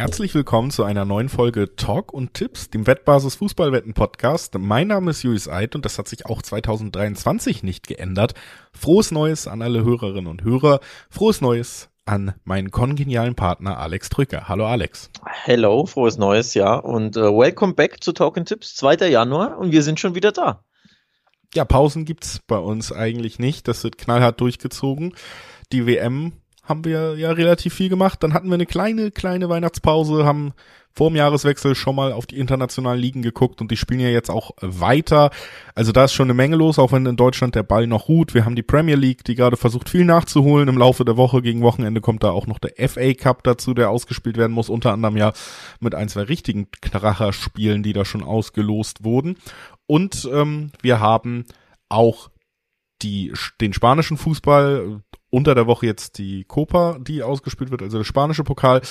Herzlich willkommen zu einer neuen Folge Talk und Tipps, dem Wettbasis Fußballwetten Podcast. Mein Name ist Julius Eid und das hat sich auch 2023 nicht geändert. Frohes Neues an alle Hörerinnen und Hörer. Frohes Neues an meinen kongenialen Partner Alex Drücker. Hallo Alex. Hello, frohes Neues, ja. Und uh, welcome back zu Talk and Tipps, 2. Januar und wir sind schon wieder da. Ja, Pausen gibt's bei uns eigentlich nicht. Das wird knallhart durchgezogen. Die WM haben wir ja relativ viel gemacht. Dann hatten wir eine kleine, kleine Weihnachtspause, haben vor dem Jahreswechsel schon mal auf die internationalen Ligen geguckt und die spielen ja jetzt auch weiter. Also da ist schon eine Menge los, auch wenn in Deutschland der Ball noch ruht. Wir haben die Premier League, die gerade versucht viel nachzuholen. Im Laufe der Woche gegen Wochenende kommt da auch noch der FA Cup dazu, der ausgespielt werden muss, unter anderem ja mit ein, zwei richtigen Kracher-Spielen, die da schon ausgelost wurden. Und ähm, wir haben auch die, den spanischen Fußball, unter der Woche jetzt die Copa, die ausgespielt wird, also der spanische Pokal.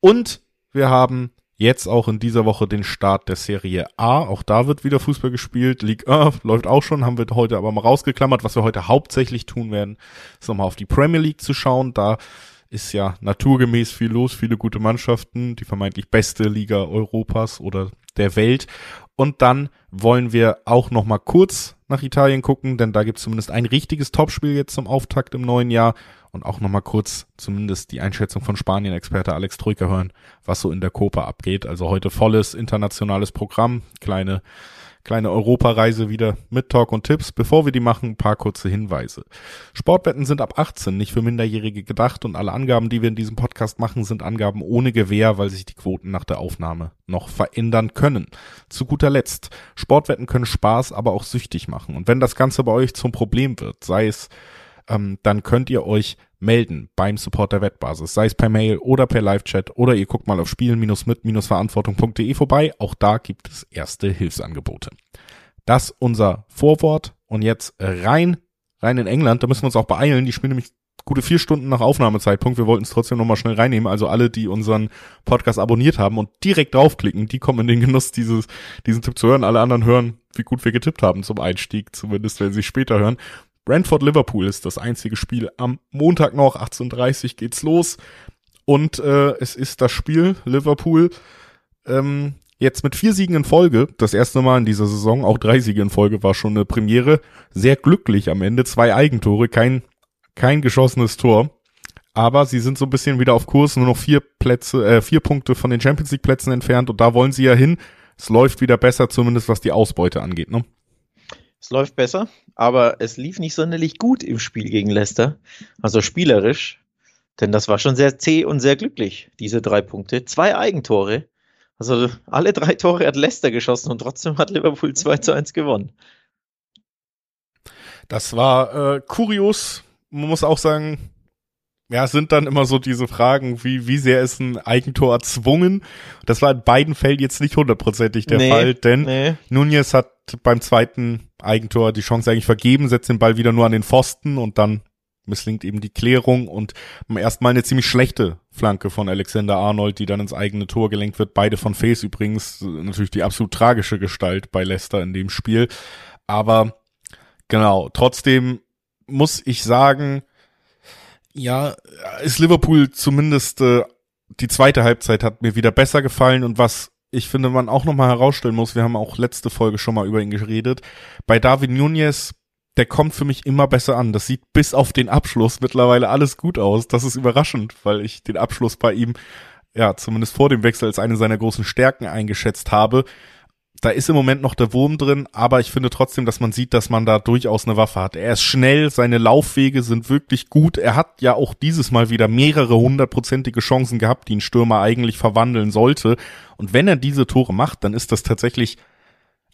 Und wir haben jetzt auch in dieser Woche den Start der Serie A. Auch da wird wieder Fußball gespielt. League 1 läuft auch schon, haben wir heute aber mal rausgeklammert. Was wir heute hauptsächlich tun werden, ist nochmal auf die Premier League zu schauen. Da ist ja naturgemäß viel los, viele gute Mannschaften, die vermeintlich beste Liga Europas oder der Welt. Und dann wollen wir auch noch mal kurz nach Italien gucken, denn da gibt es zumindest ein richtiges Topspiel jetzt zum Auftakt im neuen Jahr und auch noch mal kurz zumindest die Einschätzung von Spanien-Experte Alex Troika hören, was so in der Copa abgeht. Also heute volles internationales Programm, kleine kleine Europareise wieder mit Talk und Tipps. Bevor wir die machen, ein paar kurze Hinweise. Sportwetten sind ab 18 nicht für Minderjährige gedacht und alle Angaben, die wir in diesem Podcast machen, sind Angaben ohne Gewähr, weil sich die Quoten nach der Aufnahme noch verändern können. Zu guter Letzt, Sportwetten können Spaß, aber auch süchtig machen. Und wenn das Ganze bei euch zum Problem wird, sei es ähm, dann könnt ihr euch melden beim Support der Wettbasis, sei es per Mail oder per Live-Chat oder ihr guckt mal auf spielen-mit-verantwortung.de vorbei. Auch da gibt es erste Hilfsangebote. Das unser Vorwort und jetzt rein, rein in England. Da müssen wir uns auch beeilen. Die spielen nämlich gute vier Stunden nach Aufnahmezeitpunkt. Wir wollten es trotzdem nochmal schnell reinnehmen. Also alle, die unseren Podcast abonniert haben und direkt draufklicken, die kommen in den Genuss, dieses, diesen Tipp zu hören. Alle anderen hören, wie gut wir getippt haben zum Einstieg, zumindest wenn sie später hören. Brentford Liverpool ist das einzige Spiel. Am Montag noch, 18.30 geht's los. Und äh, es ist das Spiel Liverpool ähm, jetzt mit vier Siegen in Folge. Das erste Mal in dieser Saison, auch drei Siege in Folge war schon eine Premiere. Sehr glücklich am Ende. Zwei Eigentore, kein, kein geschossenes Tor. Aber sie sind so ein bisschen wieder auf Kurs, nur noch vier Plätze, äh, vier Punkte von den Champions League Plätzen entfernt und da wollen sie ja hin. Es läuft wieder besser, zumindest was die Ausbeute angeht, ne? Es läuft besser, aber es lief nicht sonderlich gut im Spiel gegen Leicester. Also spielerisch. Denn das war schon sehr zäh und sehr glücklich, diese drei Punkte. Zwei Eigentore. Also alle drei Tore hat Leicester geschossen und trotzdem hat Liverpool 2 zu 1 gewonnen. Das war äh, kurios. Man muss auch sagen, ja, es sind dann immer so diese Fragen, wie, wie sehr ist ein Eigentor erzwungen? Das war in beiden Fällen jetzt nicht hundertprozentig der nee, Fall, denn nee. Nunez hat beim zweiten Eigentor die Chance eigentlich vergeben, setzt den Ball wieder nur an den Pfosten und dann misslingt eben die Klärung und erstmal eine ziemlich schlechte Flanke von Alexander Arnold, die dann ins eigene Tor gelenkt wird. Beide von Face übrigens, natürlich die absolut tragische Gestalt bei Leicester in dem Spiel. Aber genau, trotzdem muss ich sagen, ja, ist Liverpool zumindest äh, die zweite Halbzeit hat mir wieder besser gefallen und was ich finde, man auch nochmal herausstellen muss, wir haben auch letzte Folge schon mal über ihn geredet, bei David Nunez, der kommt für mich immer besser an. Das sieht bis auf den Abschluss mittlerweile alles gut aus. Das ist überraschend, weil ich den Abschluss bei ihm, ja, zumindest vor dem Wechsel als eine seiner großen Stärken eingeschätzt habe da ist im Moment noch der Wurm drin, aber ich finde trotzdem, dass man sieht, dass man da durchaus eine Waffe hat. Er ist schnell, seine Laufwege sind wirklich gut. Er hat ja auch dieses Mal wieder mehrere hundertprozentige Chancen gehabt, die ein Stürmer eigentlich verwandeln sollte. Und wenn er diese Tore macht, dann ist das tatsächlich,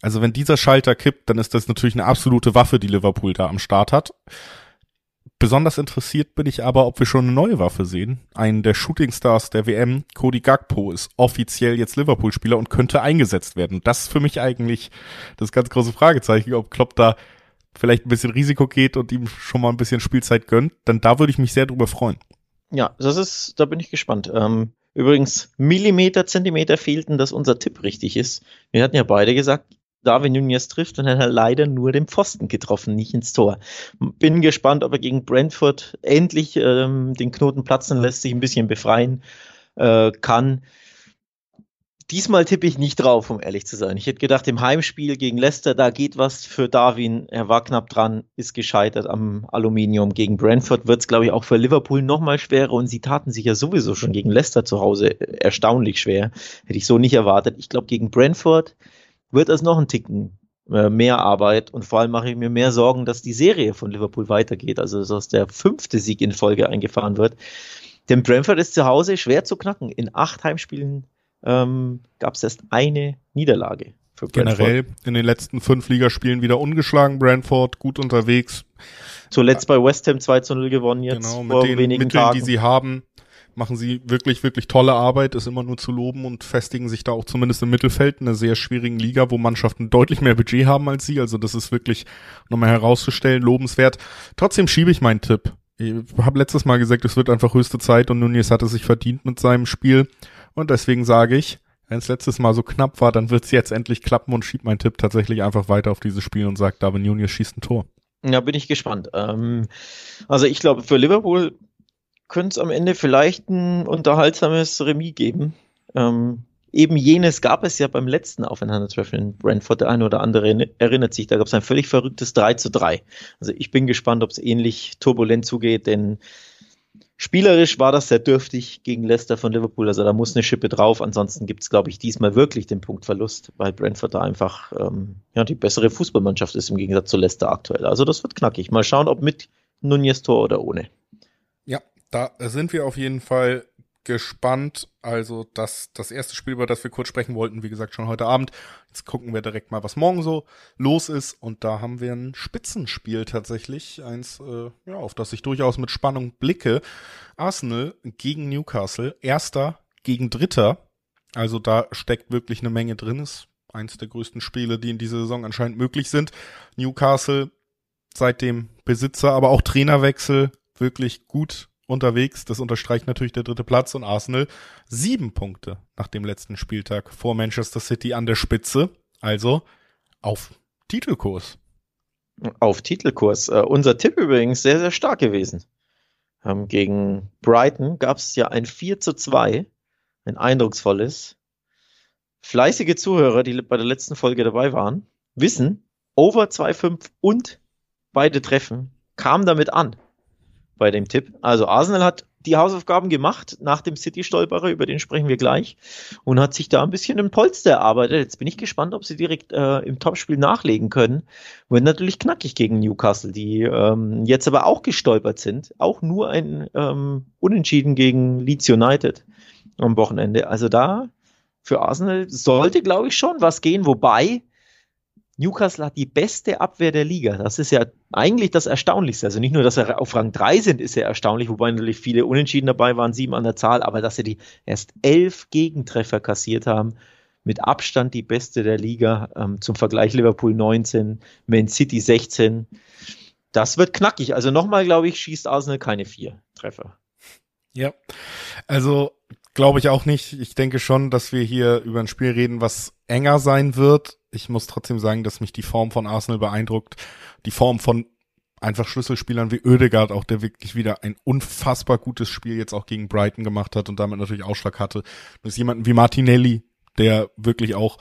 also wenn dieser Schalter kippt, dann ist das natürlich eine absolute Waffe, die Liverpool da am Start hat. Besonders interessiert bin ich aber, ob wir schon eine neue Waffe sehen. Einen der Shootingstars der WM, Cody Gagpo, ist offiziell jetzt Liverpool-Spieler und könnte eingesetzt werden. Das ist für mich eigentlich das ganz große Fragezeichen, ob Klopp da vielleicht ein bisschen Risiko geht und ihm schon mal ein bisschen Spielzeit gönnt. Denn da würde ich mich sehr drüber freuen. Ja, das ist, da bin ich gespannt. Ähm, übrigens, Millimeter, Zentimeter fehlten, dass unser Tipp richtig ist. Wir hatten ja beide gesagt, Darwin Nunez trifft und dann hat er leider nur den Pfosten getroffen, nicht ins Tor. Bin gespannt, ob er gegen Brentford endlich ähm, den Knoten platzen lässt, sich ein bisschen befreien äh, kann. Diesmal tippe ich nicht drauf, um ehrlich zu sein. Ich hätte gedacht, im Heimspiel gegen Leicester, da geht was für Darwin. Er war knapp dran, ist gescheitert am Aluminium. Gegen Brentford wird es, glaube ich, auch für Liverpool nochmal schwerer. Und sie taten sich ja sowieso schon gegen Leicester zu Hause erstaunlich schwer. Hätte ich so nicht erwartet. Ich glaube, gegen Brentford wird es noch ein Ticken äh, mehr Arbeit. Und vor allem mache ich mir mehr Sorgen, dass die Serie von Liverpool weitergeht. Also, dass der fünfte Sieg in Folge eingefahren wird. Denn Brentford ist zu Hause schwer zu knacken. In acht Heimspielen ähm, gab es erst eine Niederlage. Für Generell in den letzten fünf Ligaspielen wieder ungeschlagen. Brentford gut unterwegs. Zuletzt bei West Ham 2 zu 0 gewonnen jetzt. Genau, mit den Mitteln, Tagen. die sie haben, machen sie wirklich, wirklich tolle Arbeit, ist immer nur zu loben und festigen sich da auch zumindest im Mittelfeld in einer sehr schwierigen Liga, wo Mannschaften deutlich mehr Budget haben als sie. Also das ist wirklich nochmal herauszustellen, lobenswert. Trotzdem schiebe ich meinen Tipp. Ich habe letztes Mal gesagt, es wird einfach höchste Zeit und Nunez hat es sich verdient mit seinem Spiel. Und deswegen sage ich, wenn es letztes Mal so knapp war, dann wird es jetzt endlich klappen und schiebt meinen Tipp tatsächlich einfach weiter auf dieses Spiel und sagt, Darwin Junior schießt ein Tor. Ja, bin ich gespannt. Ähm, also ich glaube, für Liverpool könnte es am Ende vielleicht ein unterhaltsames Remis geben. Ähm, eben jenes gab es ja beim letzten Aufeinandertreffen in Brentford. Der eine oder andere erinnert sich, da gab es ein völlig verrücktes 3 zu 3. Also ich bin gespannt, ob es ähnlich turbulent zugeht, denn Spielerisch war das sehr dürftig gegen Leicester von Liverpool, also da muss eine Schippe drauf. Ansonsten gibt es, glaube ich, diesmal wirklich den Punktverlust, weil Brentford da einfach ähm, ja, die bessere Fußballmannschaft ist im Gegensatz zu Leicester aktuell. Also das wird knackig. Mal schauen, ob mit Nunez Tor oder ohne. Da sind wir auf jeden Fall gespannt. Also das, das erste Spiel, über das wir kurz sprechen wollten, wie gesagt, schon heute Abend. Jetzt gucken wir direkt mal, was morgen so los ist. Und da haben wir ein Spitzenspiel tatsächlich. Eins, äh, ja, auf das ich durchaus mit Spannung blicke. Arsenal gegen Newcastle. Erster gegen Dritter. Also da steckt wirklich eine Menge drin. Ist eins der größten Spiele, die in dieser Saison anscheinend möglich sind. Newcastle seit dem Besitzer, aber auch Trainerwechsel wirklich gut unterwegs. Das unterstreicht natürlich der dritte Platz und Arsenal sieben Punkte nach dem letzten Spieltag vor Manchester City an der Spitze. Also auf Titelkurs. Auf Titelkurs. Uh, unser Tipp übrigens sehr, sehr stark gewesen. Ähm, gegen Brighton gab es ja ein 4 zu 2, ein eindrucksvolles. Fleißige Zuhörer, die bei der letzten Folge dabei waren, wissen, over 2,5 und beide Treffen kamen damit an bei dem Tipp. Also Arsenal hat die Hausaufgaben gemacht nach dem City-Stolperer, über den sprechen wir gleich, und hat sich da ein bisschen im Polster erarbeitet. Jetzt bin ich gespannt, ob sie direkt äh, im Topspiel nachlegen können. Wird natürlich knackig gegen Newcastle, die ähm, jetzt aber auch gestolpert sind. Auch nur ein ähm, Unentschieden gegen Leeds United am Wochenende. Also da für Arsenal sollte, glaube ich, schon was gehen, wobei Newcastle hat die beste Abwehr der Liga. Das ist ja eigentlich das Erstaunlichste. Also nicht nur, dass sie auf Rang 3 sind, ist ja erstaunlich, wobei natürlich viele Unentschieden dabei waren, sieben an der Zahl, aber dass sie die erst elf Gegentreffer kassiert haben, mit Abstand die beste der Liga. Ähm, zum Vergleich Liverpool 19, Man City 16. Das wird knackig. Also nochmal, glaube ich, schießt Arsenal keine vier Treffer. Ja, also glaube ich auch nicht. Ich denke schon, dass wir hier über ein Spiel reden, was enger sein wird ich muss trotzdem sagen, dass mich die Form von Arsenal beeindruckt. Die Form von einfach Schlüsselspielern wie Oedegaard auch, der wirklich wieder ein unfassbar gutes Spiel jetzt auch gegen Brighton gemacht hat und damit natürlich Ausschlag hatte. Das ist jemanden wie Martinelli, der wirklich auch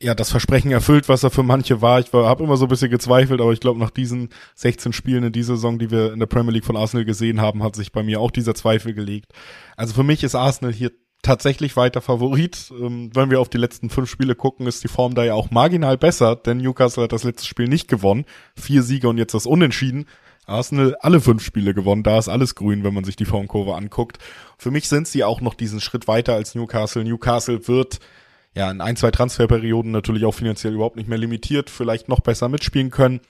ja das Versprechen erfüllt, was er für manche war. Ich habe immer so ein bisschen gezweifelt, aber ich glaube, nach diesen 16 Spielen in dieser Saison, die wir in der Premier League von Arsenal gesehen haben, hat sich bei mir auch dieser Zweifel gelegt. Also für mich ist Arsenal hier tatsächlich weiter Favorit. Ähm, wenn wir auf die letzten fünf Spiele gucken, ist die Form da ja auch marginal besser, denn Newcastle hat das letzte Spiel nicht gewonnen. Vier Siege und jetzt das Unentschieden. Arsenal alle fünf Spiele gewonnen, da ist alles grün, wenn man sich die Formkurve anguckt. Für mich sind sie auch noch diesen Schritt weiter als Newcastle. Newcastle wird ja in ein, zwei Transferperioden natürlich auch finanziell überhaupt nicht mehr limitiert, vielleicht noch besser mitspielen können.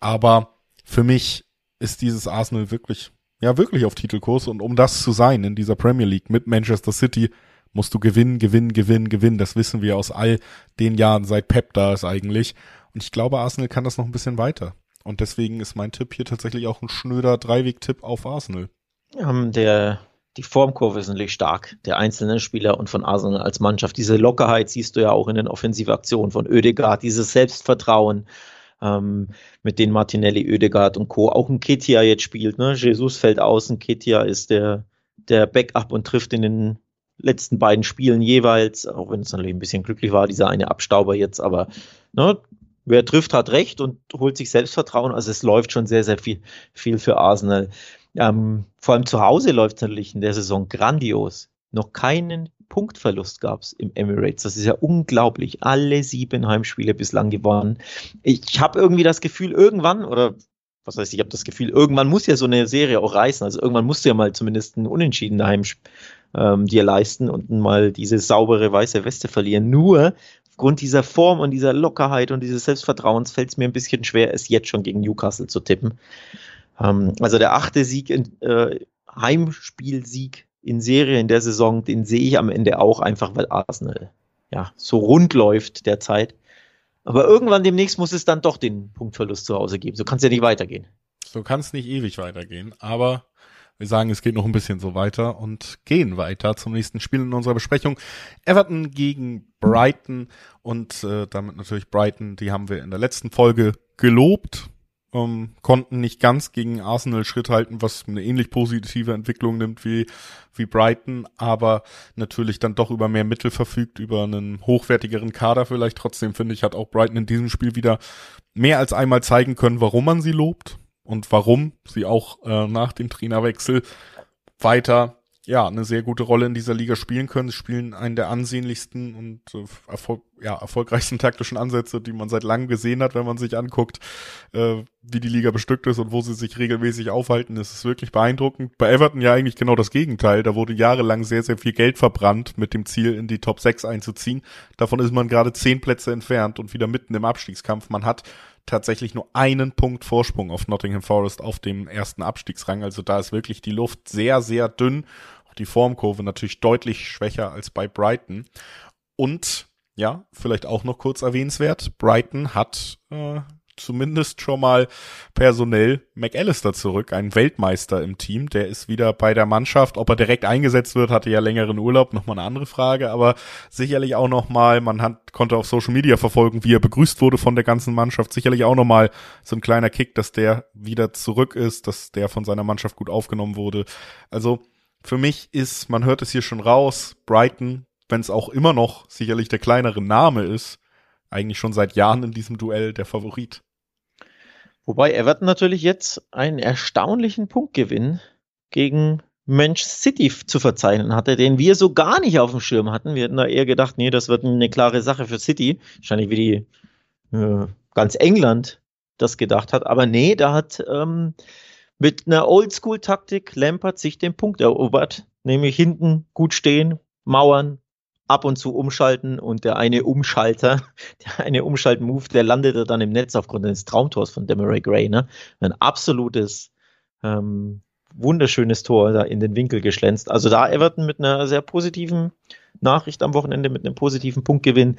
Aber für mich ist dieses Arsenal wirklich ja wirklich auf Titelkurs und um das zu sein in dieser Premier League mit Manchester City musst du gewinnen, gewinnen, gewinnen, gewinnen. Das wissen wir aus all den Jahren, seit Pep da ist eigentlich. Und ich glaube, Arsenal kann das noch ein bisschen weiter. Und deswegen ist mein Tipp hier tatsächlich auch ein schnöder Dreiweg-Tipp auf Arsenal. Um, der, die Formkurve ist natürlich stark, der einzelnen Spieler und von Arsenal als Mannschaft. Diese Lockerheit siehst du ja auch in den Offensivaktionen von Oedegaard, dieses Selbstvertrauen, ähm, mit denen Martinelli, Oedegaard und Co. Auch ein Ketia jetzt spielt. Ne? Jesus fällt aus, ein Ketia ist der, der Backup und trifft in den letzten beiden Spielen jeweils, auch wenn es natürlich ein bisschen glücklich war, dieser eine Abstauber jetzt, aber ne, wer trifft, hat recht und holt sich Selbstvertrauen. Also es läuft schon sehr, sehr viel, viel für Arsenal. Ähm, vor allem zu Hause läuft es natürlich in der Saison grandios. Noch keinen Punktverlust gab es im Emirates. Das ist ja unglaublich. Alle sieben Heimspiele bislang gewonnen. Ich habe irgendwie das Gefühl, irgendwann, oder was heißt, ich habe das Gefühl, irgendwann muss ja so eine Serie auch reißen. Also irgendwann musst du ja mal zumindest einen Unentschieden daheim ähm, dir leisten und mal diese saubere weiße Weste verlieren. Nur aufgrund dieser Form und dieser Lockerheit und dieses Selbstvertrauens fällt es mir ein bisschen schwer, es jetzt schon gegen Newcastle zu tippen. Ähm, also der achte Sieg, in, äh, Heimspielsieg in Serie in der Saison, den sehe ich am Ende auch einfach, weil Arsenal ja so rund läuft derzeit. Aber irgendwann demnächst muss es dann doch den Punktverlust zu Hause geben. So kann es ja nicht weitergehen. So kann es nicht ewig weitergehen. Aber wir sagen, es geht noch ein bisschen so weiter und gehen weiter zum nächsten Spiel in unserer Besprechung. Everton gegen Brighton und äh, damit natürlich Brighton, die haben wir in der letzten Folge gelobt ähm, konnten nicht ganz gegen Arsenal Schritt halten, was eine ähnlich positive Entwicklung nimmt wie, wie Brighton, aber natürlich dann doch über mehr Mittel verfügt, über einen hochwertigeren Kader vielleicht. Trotzdem finde ich, hat auch Brighton in diesem Spiel wieder mehr als einmal zeigen können, warum man sie lobt und warum sie auch äh, nach dem Trainerwechsel weiter ja, eine sehr gute Rolle in dieser Liga spielen können. Sie spielen einen der ansehnlichsten und äh, erfol ja, erfolgreichsten taktischen Ansätze, die man seit langem gesehen hat, wenn man sich anguckt, äh, wie die Liga bestückt ist und wo sie sich regelmäßig aufhalten. Das ist wirklich beeindruckend. Bei Everton ja eigentlich genau das Gegenteil. Da wurde jahrelang sehr, sehr viel Geld verbrannt mit dem Ziel, in die Top 6 einzuziehen. Davon ist man gerade zehn Plätze entfernt und wieder mitten im Abstiegskampf. Man hat tatsächlich nur einen Punkt Vorsprung auf Nottingham Forest auf dem ersten Abstiegsrang. Also da ist wirklich die Luft sehr, sehr dünn die Formkurve natürlich deutlich schwächer als bei Brighton. Und ja, vielleicht auch noch kurz erwähnenswert, Brighton hat äh, zumindest schon mal personell McAllister zurück, ein Weltmeister im Team. Der ist wieder bei der Mannschaft. Ob er direkt eingesetzt wird, hatte ja längeren Urlaub, nochmal eine andere Frage, aber sicherlich auch nochmal, man hat, konnte auf Social Media verfolgen, wie er begrüßt wurde von der ganzen Mannschaft. Sicherlich auch nochmal so ein kleiner Kick, dass der wieder zurück ist, dass der von seiner Mannschaft gut aufgenommen wurde. Also, für mich ist, man hört es hier schon raus, Brighton, wenn es auch immer noch sicherlich der kleinere Name ist, eigentlich schon seit Jahren in diesem Duell der Favorit. Wobei Everton natürlich jetzt einen erstaunlichen Punktgewinn gegen Manchester City zu verzeichnen hatte, den wir so gar nicht auf dem Schirm hatten. Wir hätten da eher gedacht, nee, das wird eine klare Sache für City. Wahrscheinlich wie die äh, ganz England das gedacht hat. Aber nee, da hat ähm, mit einer Oldschool-Taktik Lampert sich den Punkt erobert, nämlich hinten gut stehen, Mauern, ab und zu umschalten und der eine Umschalter, der eine Umschalt-Move, der landete dann im Netz aufgrund eines Traumtors von Demaray Gray, ne? Ein absolutes, ähm, wunderschönes Tor da in den Winkel geschlänzt. Also da Everton mit einer sehr positiven Nachricht am Wochenende, mit einem positiven Punktgewinn.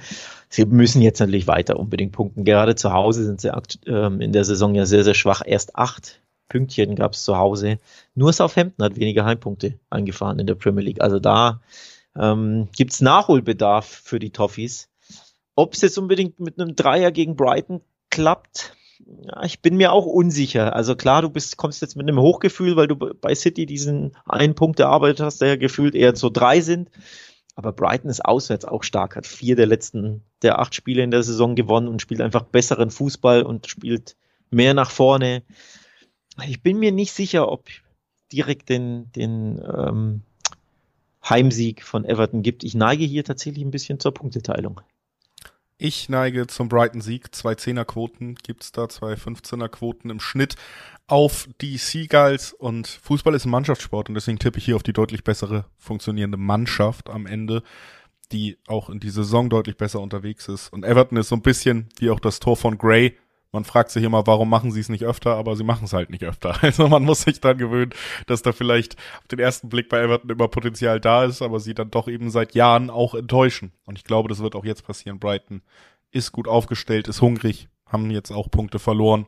Sie müssen jetzt natürlich weiter unbedingt punkten. Gerade zu Hause sind sie ähm, in der Saison ja sehr, sehr schwach. Erst acht Pünktchen gab es zu Hause. Nur Southampton hat weniger Heimpunkte eingefahren in der Premier League. Also da ähm, gibt es Nachholbedarf für die Toffees. Ob es jetzt unbedingt mit einem Dreier gegen Brighton klappt, ja, ich bin mir auch unsicher. Also klar, du bist, kommst jetzt mit einem Hochgefühl, weil du bei City diesen einen Punkt erarbeitet hast, der ja gefühlt eher so drei sind. Aber Brighton ist auswärts auch stark, hat vier der letzten, der acht Spiele in der Saison gewonnen und spielt einfach besseren Fußball und spielt mehr nach vorne ich bin mir nicht sicher, ob direkt den, den ähm, Heimsieg von Everton gibt. Ich neige hier tatsächlich ein bisschen zur Punkteteilung. Ich neige zum Brighton-Sieg. Zwei Zehner-Quoten gibt's da, zwei 15er-Quoten im Schnitt auf die Seagulls. Und Fußball ist ein Mannschaftssport und deswegen tippe ich hier auf die deutlich bessere funktionierende Mannschaft am Ende, die auch in die Saison deutlich besser unterwegs ist. Und Everton ist so ein bisschen wie auch das Tor von Gray man fragt sich immer, warum machen sie es nicht öfter, aber sie machen es halt nicht öfter. Also man muss sich dann gewöhnen, dass da vielleicht auf den ersten Blick bei Everton immer Potenzial da ist, aber sie dann doch eben seit Jahren auch enttäuschen. Und ich glaube, das wird auch jetzt passieren. Brighton ist gut aufgestellt, ist hungrig, haben jetzt auch Punkte verloren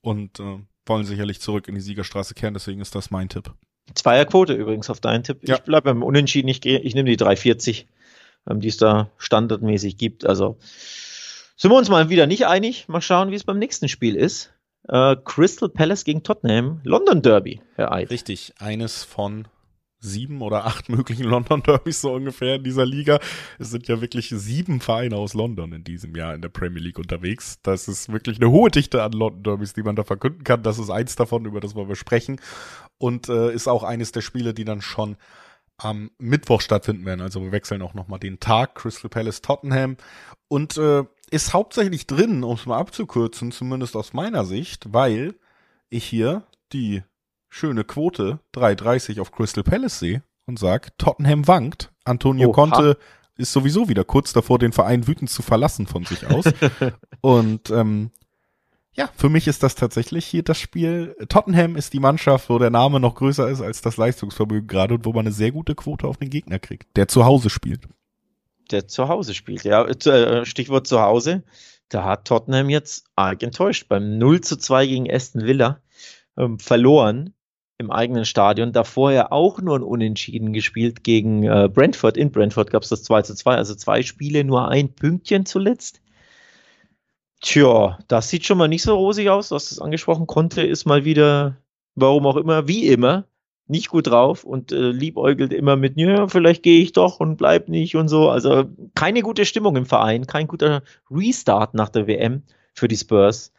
und äh, wollen sicherlich zurück in die Siegerstraße kehren. Deswegen ist das mein Tipp. Zweierquote übrigens auf deinen Tipp. Ja. Ich bleibe beim Unentschieden. Ich gehe, ich nehme die 340, ähm, die es da standardmäßig gibt. Also sind wir uns mal wieder nicht einig. Mal schauen, wie es beim nächsten Spiel ist. Äh, Crystal Palace gegen Tottenham, London Derby, Herr Eid. Richtig, eines von sieben oder acht möglichen London Derbys so ungefähr in dieser Liga. Es sind ja wirklich sieben Vereine aus London in diesem Jahr in der Premier League unterwegs. Das ist wirklich eine hohe Dichte an London Derbys, die man da verkünden kann. Das ist eins davon, über das wir besprechen. Und äh, ist auch eines der Spiele, die dann schon am Mittwoch stattfinden werden. Also wir wechseln auch nochmal den Tag. Crystal Palace Tottenham. Und äh, ist hauptsächlich drin, um es mal abzukürzen, zumindest aus meiner Sicht, weil ich hier die schöne Quote 3,30 auf Crystal Palace sehe und sag, Tottenham wankt. Antonio Oha. Conte ist sowieso wieder kurz davor, den Verein wütend zu verlassen von sich aus. und ähm, ja, für mich ist das tatsächlich hier das Spiel. Tottenham ist die Mannschaft, wo der Name noch größer ist als das Leistungsvermögen gerade und wo man eine sehr gute Quote auf den Gegner kriegt, der zu Hause spielt. Der zu Hause spielt, ja. Äh, Stichwort zu Hause. Da hat Tottenham jetzt arg enttäuscht beim 0 zu 2 gegen Aston Villa ähm, verloren im eigenen Stadion. Davor ja auch nur ein Unentschieden gespielt gegen äh, Brentford. In Brentford gab es das 2 zu 2, also zwei Spiele, nur ein Pünktchen zuletzt. Tja, das sieht schon mal nicht so rosig aus. Du hast es angesprochen. Conte ist mal wieder, warum auch immer, wie immer, nicht gut drauf und äh, liebäugelt immer mit, ja, vielleicht gehe ich doch und bleib nicht und so. Also keine gute Stimmung im Verein, kein guter Restart nach der WM für die Spurs.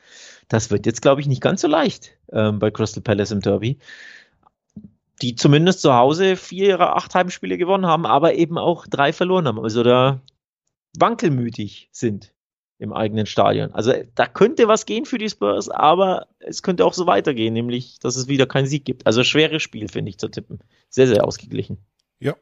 Das wird jetzt, glaube ich, nicht ganz so leicht ähm, bei Crystal Palace im Derby. Die zumindest zu Hause vier ihrer acht Heimspiele gewonnen haben, aber eben auch drei verloren haben. Also da wankelmütig sind im eigenen Stadion. Also da könnte was gehen für die Spurs, aber es könnte auch so weitergehen, nämlich, dass es wieder keinen Sieg gibt. Also schweres Spiel, finde ich, zu tippen. Sehr, sehr ausgeglichen. Ja,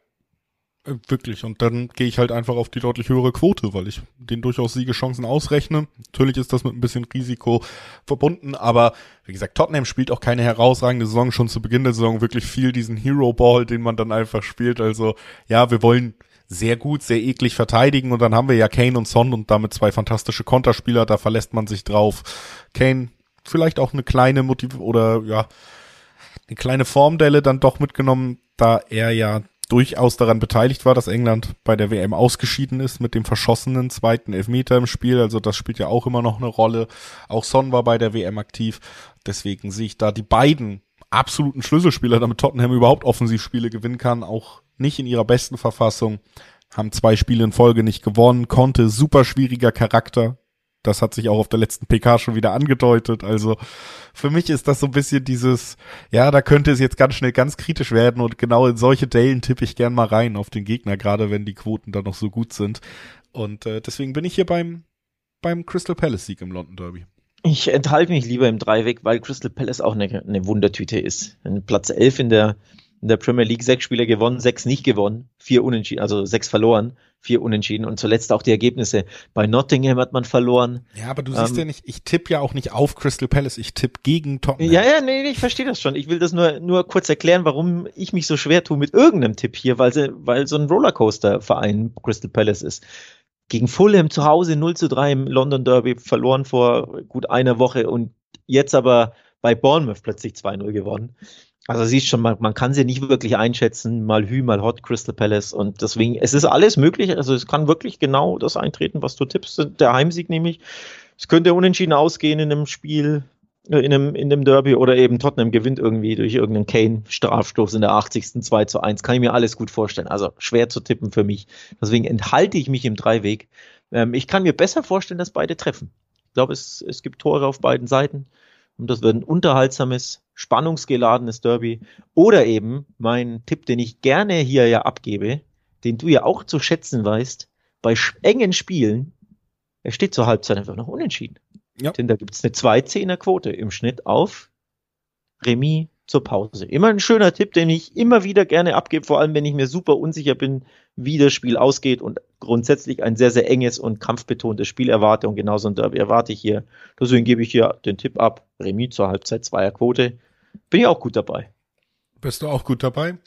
äh, wirklich. Und dann gehe ich halt einfach auf die deutlich höhere Quote, weil ich den durchaus Siegechancen ausrechne. Natürlich ist das mit ein bisschen Risiko verbunden, aber wie gesagt, Tottenham spielt auch keine herausragende Saison, schon zu Beginn der Saison wirklich viel diesen Hero Ball, den man dann einfach spielt. Also ja, wir wollen sehr gut, sehr eklig verteidigen und dann haben wir ja Kane und Son und damit zwei fantastische Konterspieler, da verlässt man sich drauf. Kane vielleicht auch eine kleine Motiv oder ja, eine kleine Formdelle dann doch mitgenommen, da er ja durchaus daran beteiligt war, dass England bei der WM ausgeschieden ist mit dem verschossenen zweiten Elfmeter im Spiel. Also das spielt ja auch immer noch eine Rolle. Auch Son war bei der WM aktiv. Deswegen sehe ich da die beiden absoluten Schlüsselspieler, damit Tottenham überhaupt Offensivspiele gewinnen kann, auch nicht in ihrer besten Verfassung. Haben zwei Spiele in Folge nicht gewonnen, konnte super schwieriger Charakter, das hat sich auch auf der letzten PK schon wieder angedeutet. Also für mich ist das so ein bisschen dieses, ja, da könnte es jetzt ganz schnell ganz kritisch werden und genau in solche Dellen tippe ich gern mal rein auf den Gegner, gerade wenn die Quoten dann noch so gut sind. Und äh, deswegen bin ich hier beim, beim Crystal Palace Sieg im London Derby. Ich enthalte mich lieber im Dreiweg, weil Crystal Palace auch eine, eine Wundertüte ist. Platz 11 in der in der Premier League sechs Spiele gewonnen, sechs nicht gewonnen, vier unentschieden, also sechs verloren, vier unentschieden und zuletzt auch die Ergebnisse. Bei Nottingham hat man verloren. Ja, aber du siehst ähm, ja nicht, ich tippe ja auch nicht auf Crystal Palace, ich tippe gegen Tottenham. Ja, ja, nee, ich verstehe das schon. Ich will das nur, nur kurz erklären, warum ich mich so schwer tue mit irgendeinem Tipp hier, weil sie, weil so ein Rollercoaster-Verein Crystal Palace ist. Gegen Fulham zu Hause 0 zu 3 im London Derby verloren vor gut einer Woche und jetzt aber bei Bournemouth plötzlich 2-0 gewonnen. Also siehst schon, man, man kann sie nicht wirklich einschätzen, mal Hü, mal Hot, Crystal Palace und deswegen, es ist alles möglich, also es kann wirklich genau das eintreten, was du tippst, der Heimsieg nämlich. Es könnte unentschieden ausgehen in einem Spiel, äh, in einem, in einem Derby oder eben Tottenham gewinnt irgendwie durch irgendeinen Kane-Strafstoß in der 80. 2 zu 1. Kann ich mir alles gut vorstellen. Also schwer zu tippen für mich. Deswegen enthalte ich mich im Dreiweg. Ähm, ich kann mir besser vorstellen, dass beide treffen. Ich glaube, es, es gibt Tore auf beiden Seiten. Und das wird ein unterhaltsames, spannungsgeladenes Derby. Oder eben mein Tipp, den ich gerne hier ja abgebe, den du ja auch zu schätzen weißt, bei engen Spielen, er steht zur Halbzeit einfach noch unentschieden. Ja. Denn da gibt es eine 2-10er Quote im Schnitt auf Remis zur Pause. Immer ein schöner Tipp, den ich immer wieder gerne abgebe, vor allem wenn ich mir super unsicher bin, wie das Spiel ausgeht und grundsätzlich ein sehr, sehr enges und kampfbetontes Spiel erwarte und genauso ein Derby erwarte ich hier. Deswegen gebe ich hier den Tipp ab, Remis zur Halbzeit, zweier Quote. Bin ich auch gut dabei. Bist du auch gut dabei?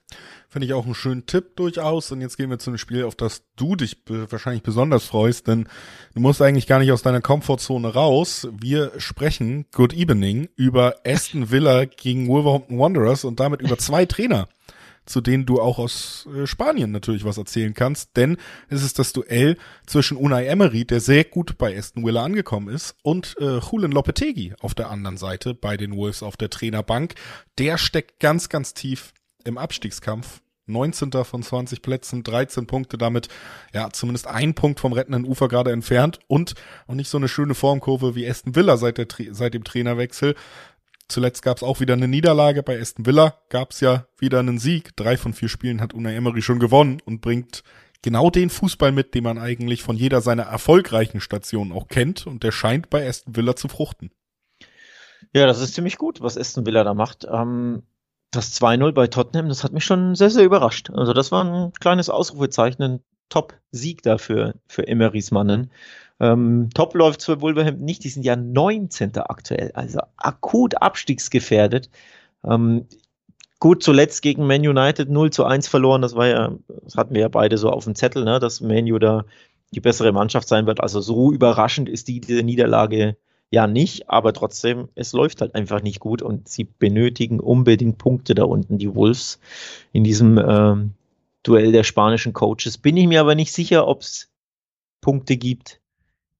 Finde ich auch einen schönen Tipp durchaus. Und jetzt gehen wir zu einem Spiel, auf das du dich wahrscheinlich besonders freust, denn du musst eigentlich gar nicht aus deiner Komfortzone raus. Wir sprechen, good evening, über Aston Villa gegen Wolverhampton Wanderers und damit über zwei Trainer zu denen du auch aus äh, Spanien natürlich was erzählen kannst, denn es ist das Duell zwischen Unai Emery, der sehr gut bei Aston Villa angekommen ist, und äh, Julian Lopetegui auf der anderen Seite bei den Wolves auf der Trainerbank. Der steckt ganz, ganz tief im Abstiegskampf 19. von 20 Plätzen, 13 Punkte damit, ja, zumindest ein Punkt vom rettenden Ufer gerade entfernt und auch nicht so eine schöne Formkurve wie Aston Villa seit, der, seit dem Trainerwechsel. Zuletzt gab es auch wieder eine Niederlage. Bei Aston Villa gab es ja wieder einen Sieg. Drei von vier Spielen hat Unai Emery schon gewonnen und bringt genau den Fußball mit, den man eigentlich von jeder seiner erfolgreichen Stationen auch kennt. Und der scheint bei Aston Villa zu fruchten. Ja, das ist ziemlich gut, was Aston Villa da macht. Ähm, das 2-0 bei Tottenham, das hat mich schon sehr, sehr überrascht. Also das war ein kleines Ausrufezeichen, ein Top-Sieg dafür für Emerys Mannen. Ähm, top läuft für Wolverhampton nicht, die sind ja 19. aktuell, also akut abstiegsgefährdet. Ähm, gut, zuletzt gegen Man United 0 zu 1 verloren, das war ja, das hatten wir ja beide so auf dem Zettel, ne, dass Man U da die bessere Mannschaft sein wird. Also so überraschend ist die, diese Niederlage ja nicht, aber trotzdem, es läuft halt einfach nicht gut und sie benötigen unbedingt Punkte da unten, die Wolves, in diesem ähm, Duell der spanischen Coaches. Bin ich mir aber nicht sicher, ob es Punkte gibt.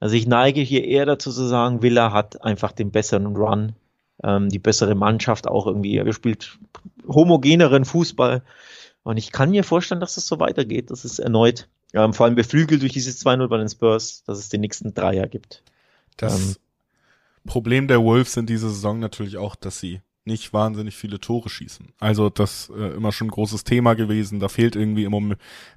Also ich neige hier eher dazu zu sagen, Villa hat einfach den besseren Run, ähm, die bessere Mannschaft auch irgendwie. Er spielt homogeneren Fußball. Und ich kann mir vorstellen, dass es so weitergeht, dass es erneut, ähm, vor allem beflügelt durch dieses 2-0 bei den Spurs, dass es den nächsten Dreier gibt. Das ähm, Problem der Wolves in dieser Saison natürlich auch, dass sie nicht wahnsinnig viele Tore schießen. Also das äh, immer schon ein großes Thema gewesen. Da fehlt irgendwie im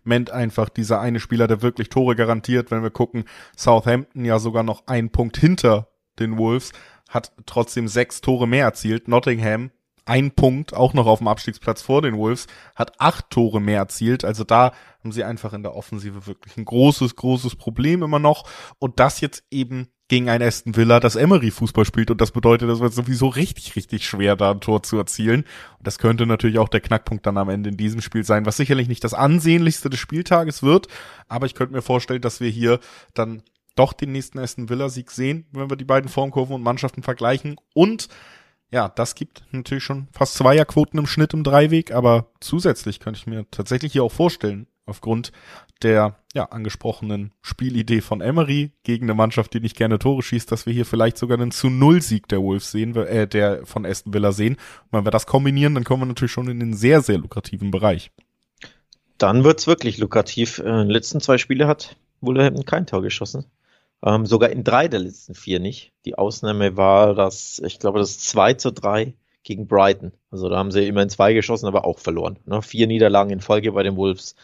Moment einfach dieser eine Spieler, der wirklich Tore garantiert. Wenn wir gucken, Southampton ja sogar noch einen Punkt hinter den Wolves, hat trotzdem sechs Tore mehr erzielt. Nottingham ein Punkt, auch noch auf dem Abstiegsplatz vor den Wolves, hat acht Tore mehr erzielt. Also da haben sie einfach in der Offensive wirklich ein großes, großes Problem immer noch. Und das jetzt eben gegen ein Aston Villa, das Emery Fußball spielt und das bedeutet, das wird sowieso richtig, richtig schwer, da ein Tor zu erzielen. Und das könnte natürlich auch der Knackpunkt dann am Ende in diesem Spiel sein, was sicherlich nicht das ansehnlichste des Spieltages wird, aber ich könnte mir vorstellen, dass wir hier dann doch den nächsten Aston Villa Sieg sehen, wenn wir die beiden Formkurven und Mannschaften vergleichen und ja, das gibt natürlich schon fast Zweierquoten im Schnitt im Dreiweg, aber zusätzlich könnte ich mir tatsächlich hier auch vorstellen, aufgrund der ja, angesprochenen Spielidee von Emery gegen eine Mannschaft, die nicht gerne Tore schießt, dass wir hier vielleicht sogar einen zu Null Sieg der Wolves sehen, äh, der von Aston Villa sehen. Und wenn wir das kombinieren, dann kommen wir natürlich schon in den sehr, sehr lukrativen Bereich. Dann wird's wirklich lukrativ. Äh, in den letzten zwei Spiele hat Wolverhampton kein Tor geschossen. Ähm, sogar in drei der letzten vier nicht. Die Ausnahme war das, ich glaube, das 2 zu 3 gegen Brighton. Also da haben sie immerhin zwei geschossen, aber auch verloren. Ne? Vier Niederlagen in Folge bei den Wolves.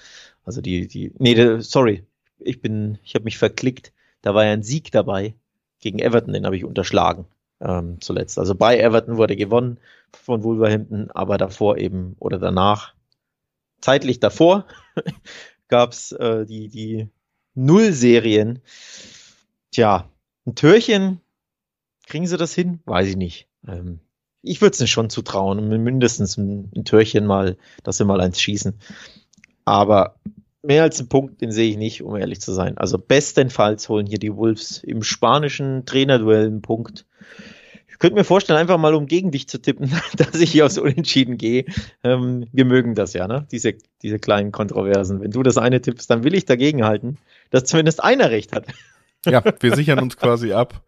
Also die, die, nee, sorry, ich bin, ich habe mich verklickt. Da war ja ein Sieg dabei gegen Everton, den habe ich unterschlagen ähm, zuletzt. Also bei Everton wurde gewonnen von Wolverhampton, aber davor eben oder danach, zeitlich davor, gab's äh, die, die Null-Serien. Tja, ein Türchen, kriegen sie das hin? Weiß ich nicht. Ähm, ich würde es schon zutrauen, mindestens ein, ein Türchen mal, dass sie mal eins schießen. Aber mehr als einen Punkt, den sehe ich nicht, um ehrlich zu sein. Also bestenfalls holen hier die Wolves im spanischen Trainerduell einen Punkt. Ich könnte mir vorstellen, einfach mal um gegen dich zu tippen, dass ich hier aufs Unentschieden gehe. Ähm, wir mögen das ja, ne? Diese, diese kleinen Kontroversen. Wenn du das eine tippst, dann will ich dagegen halten, dass zumindest einer recht hat. Ja, wir sichern uns quasi ab.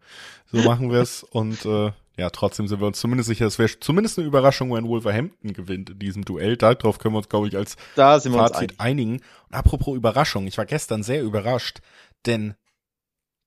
So machen wir es. Und äh, ja, trotzdem sind wir uns zumindest sicher, es wäre zumindest eine Überraschung, wenn Wolverhampton gewinnt in diesem Duell. Darauf können wir uns, glaube ich, als Fazit uns einigen. Und apropos Überraschung, ich war gestern sehr überrascht, denn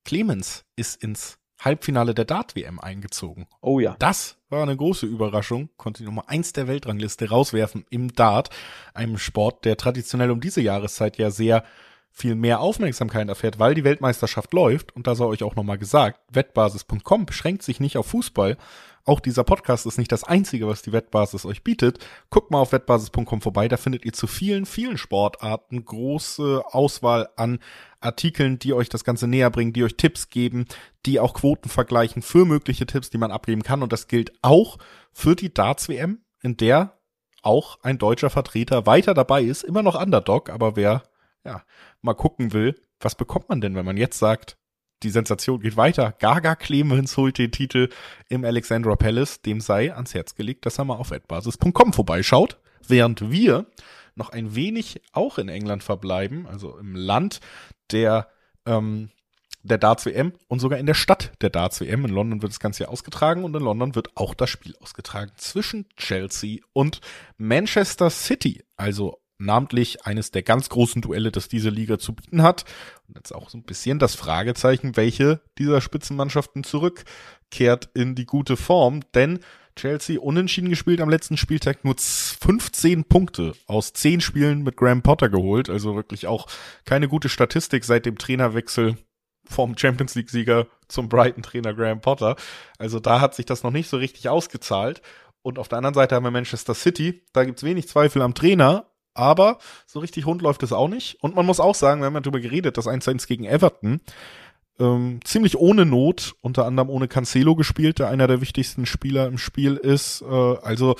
Clemens ist ins Halbfinale der Dart-WM eingezogen. Oh ja. Das war eine große Überraschung. Konnte die Nummer eins der Weltrangliste rauswerfen im Dart. Einem Sport, der traditionell um diese Jahreszeit ja sehr viel mehr Aufmerksamkeit erfährt, weil die Weltmeisterschaft läuft. Und da sei euch auch nochmal gesagt, wettbasis.com beschränkt sich nicht auf Fußball. Auch dieser Podcast ist nicht das einzige, was die Wettbasis euch bietet. Guckt mal auf wettbasis.com vorbei, da findet ihr zu vielen, vielen Sportarten große Auswahl an Artikeln, die euch das Ganze näher bringen, die euch Tipps geben, die auch Quoten vergleichen für mögliche Tipps, die man abgeben kann. Und das gilt auch für die Darts-WM, in der auch ein deutscher Vertreter weiter dabei ist, immer noch Underdog, aber wer ja, mal gucken will, was bekommt man denn, wenn man jetzt sagt, die Sensation geht weiter. Gaga Clemens holt den Titel im Alexandra Palace. Dem sei ans Herz gelegt, dass er mal auf adbasis.com vorbeischaut. Während wir noch ein wenig auch in England verbleiben, also im Land der, ähm, der Darts WM und sogar in der Stadt der Darts WM. In London wird das Ganze ja ausgetragen und in London wird auch das Spiel ausgetragen zwischen Chelsea und Manchester City. Also namentlich eines der ganz großen Duelle, das diese Liga zu bieten hat. Und jetzt auch so ein bisschen das Fragezeichen, welche dieser Spitzenmannschaften zurückkehrt in die gute Form, denn Chelsea unentschieden gespielt am letzten Spieltag, nur 15 Punkte aus 10 Spielen mit Graham Potter geholt, also wirklich auch keine gute Statistik seit dem Trainerwechsel vom Champions League Sieger zum Brighton Trainer Graham Potter. Also da hat sich das noch nicht so richtig ausgezahlt. Und auf der anderen Seite haben wir Manchester City. Da gibt's wenig Zweifel am Trainer, aber so richtig rund läuft es auch nicht. Und man muss auch sagen, wir haben ja darüber geredet, das 1-1 gegen Everton, ähm, ziemlich ohne Not, unter anderem ohne Cancelo gespielt, der einer der wichtigsten Spieler im Spiel ist. Äh, also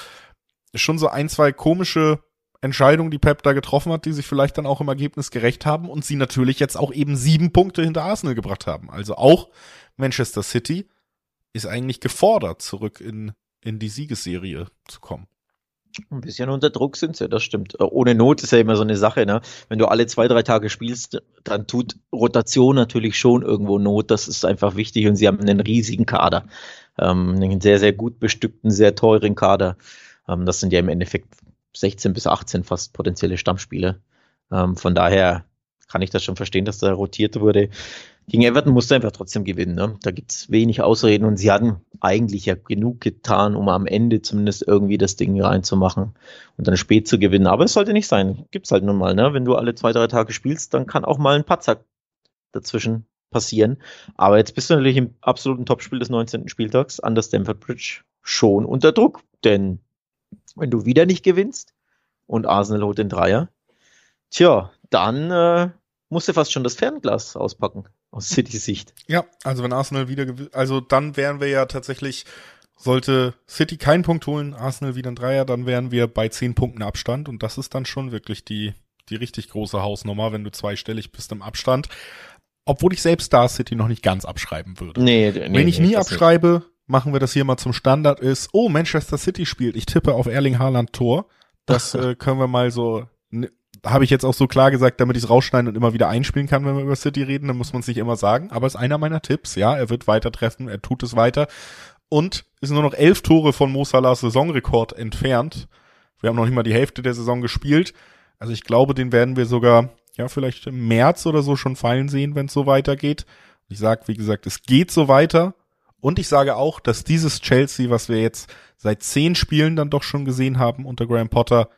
schon so ein, zwei komische Entscheidungen, die Pep da getroffen hat, die sich vielleicht dann auch im Ergebnis gerecht haben und sie natürlich jetzt auch eben sieben Punkte hinter Arsenal gebracht haben. Also auch Manchester City ist eigentlich gefordert, zurück in, in die Siegesserie zu kommen. Ein bisschen unter Druck sind sie, das stimmt. Äh, ohne Not ist ja immer so eine Sache, ne? Wenn du alle zwei, drei Tage spielst, dann tut Rotation natürlich schon irgendwo Not. Das ist einfach wichtig und sie haben einen riesigen Kader. Ähm, einen sehr, sehr gut bestückten, sehr teuren Kader. Ähm, das sind ja im Endeffekt 16 bis 18 fast potenzielle Stammspieler. Ähm, von daher kann ich das schon verstehen, dass da rotiert wurde. Gegen Everton musste einfach trotzdem gewinnen. Ne? Da gibt's wenig Ausreden und sie hatten eigentlich ja genug getan, um am Ende zumindest irgendwie das Ding reinzumachen und dann spät zu gewinnen. Aber es sollte nicht sein. Gibt's halt nun mal. Ne? Wenn du alle zwei, drei Tage spielst, dann kann auch mal ein Patzer dazwischen passieren. Aber jetzt bist du natürlich im absoluten Topspiel des 19. Spieltags an der Stamford Bridge schon unter Druck. Denn wenn du wieder nicht gewinnst und Arsenal holt den Dreier, tja, dann äh, musst du fast schon das Fernglas auspacken aus City-Sicht. Ja, also wenn Arsenal wieder, also dann wären wir ja tatsächlich, sollte City keinen Punkt holen, Arsenal wieder ein Dreier, dann wären wir bei zehn Punkten Abstand und das ist dann schon wirklich die, die richtig große Hausnummer, wenn du zweistellig bist im Abstand. Obwohl ich selbst Star City noch nicht ganz abschreiben würde. Nee, nee Wenn ich nee, nie abschreibe, machen wir das hier mal zum Standard ist, oh, Manchester City spielt, ich tippe auf Erling Haaland Tor. Das äh, können wir mal so habe ich jetzt auch so klar gesagt, damit ich es rausschneiden und immer wieder einspielen kann, wenn wir über City reden, dann muss man es nicht immer sagen. Aber ist einer meiner Tipps, ja, er wird weiter treffen, er tut es weiter. Und ist nur noch elf Tore von Mo Salahs Saisonrekord entfernt. Wir haben noch nicht mal die Hälfte der Saison gespielt. Also ich glaube, den werden wir sogar, ja, vielleicht im März oder so schon fallen sehen, wenn es so weitergeht. Ich sage, wie gesagt, es geht so weiter. Und ich sage auch, dass dieses Chelsea, was wir jetzt seit zehn Spielen dann doch schon gesehen haben unter Graham Potter,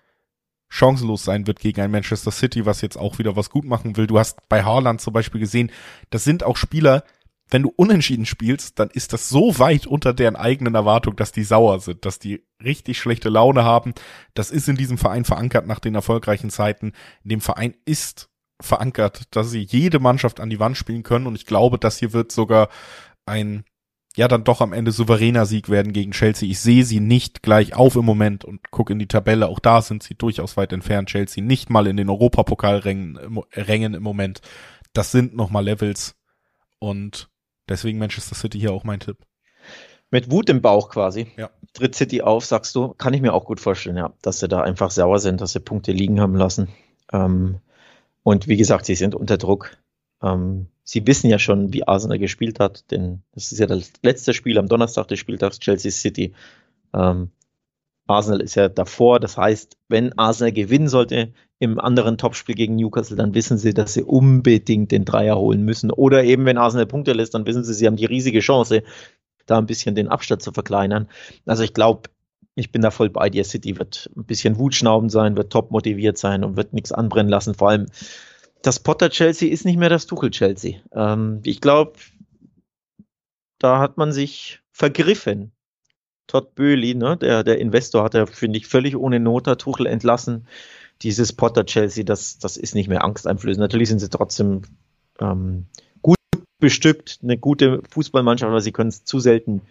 chancenlos sein wird gegen ein Manchester City, was jetzt auch wieder was gut machen will. Du hast bei Haaland zum Beispiel gesehen, das sind auch Spieler, wenn du unentschieden spielst, dann ist das so weit unter deren eigenen Erwartung, dass die sauer sind, dass die richtig schlechte Laune haben. Das ist in diesem Verein verankert nach den erfolgreichen Zeiten. In dem Verein ist verankert, dass sie jede Mannschaft an die Wand spielen können und ich glaube, das hier wird sogar ein ja dann doch am Ende souveräner Sieg werden gegen Chelsea. Ich sehe sie nicht gleich auf im Moment und gucke in die Tabelle. Auch da sind sie durchaus weit entfernt. Chelsea nicht mal in den Europapokalrängen Rängen im Moment. Das sind nochmal Levels und deswegen Manchester City hier auch mein Tipp. Mit Wut im Bauch quasi. Ja. Tritt City auf, sagst du. Kann ich mir auch gut vorstellen, ja, dass sie da einfach sauer sind, dass sie Punkte liegen haben lassen. Ähm, und wie gesagt, sie sind unter Druck. Ähm, Sie wissen ja schon, wie Arsenal gespielt hat, denn das ist ja das letzte Spiel am Donnerstag des Spieltags Chelsea City. Ähm, Arsenal ist ja davor, das heißt, wenn Arsenal gewinnen sollte im anderen Topspiel gegen Newcastle, dann wissen sie, dass sie unbedingt den Dreier holen müssen. Oder eben, wenn Arsenal Punkte lässt, dann wissen sie, sie haben die riesige Chance, da ein bisschen den Abstand zu verkleinern. Also ich glaube, ich bin da voll bei dir. City wird ein bisschen wutschnaubend sein, wird top motiviert sein und wird nichts anbrennen lassen. Vor allem, das Potter Chelsea ist nicht mehr das Tuchel Chelsea. Ähm, ich glaube, da hat man sich vergriffen. Todd Böhli, ne, der, der Investor, hat er, finde ich, völlig ohne Not Tuchel entlassen. Dieses Potter Chelsea, das, das ist nicht mehr angsteinflößend. Natürlich sind sie trotzdem ähm, gut bestückt, eine gute Fußballmannschaft, aber sie können es zu selten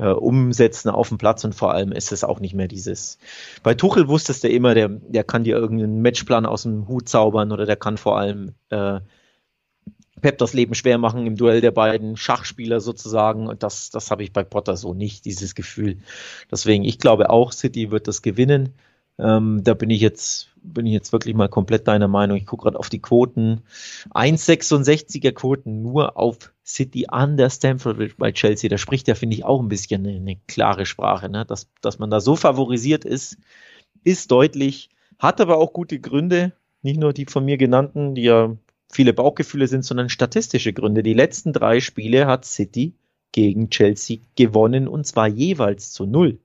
äh, umsetzen auf dem Platz und vor allem ist es auch nicht mehr dieses. Bei Tuchel wusstest du immer, der, der kann dir irgendeinen Matchplan aus dem Hut zaubern oder der kann vor allem äh, Pep das Leben schwer machen im Duell der beiden Schachspieler sozusagen. Und das, das habe ich bei Potter so nicht, dieses Gefühl. Deswegen, ich glaube auch, City wird das gewinnen. Ähm, da bin ich jetzt bin ich jetzt wirklich mal komplett deiner Meinung. Ich gucke gerade auf die Quoten. 1,66er Quoten nur auf City an der Stamford bei Chelsea. Da spricht ja, finde ich, auch ein bisschen eine, eine klare Sprache. Ne? Dass, dass man da so favorisiert ist, ist deutlich. Hat aber auch gute Gründe, nicht nur die von mir genannten, die ja viele Bauchgefühle sind, sondern statistische Gründe. Die letzten drei Spiele hat City gegen Chelsea gewonnen und zwar jeweils zu null.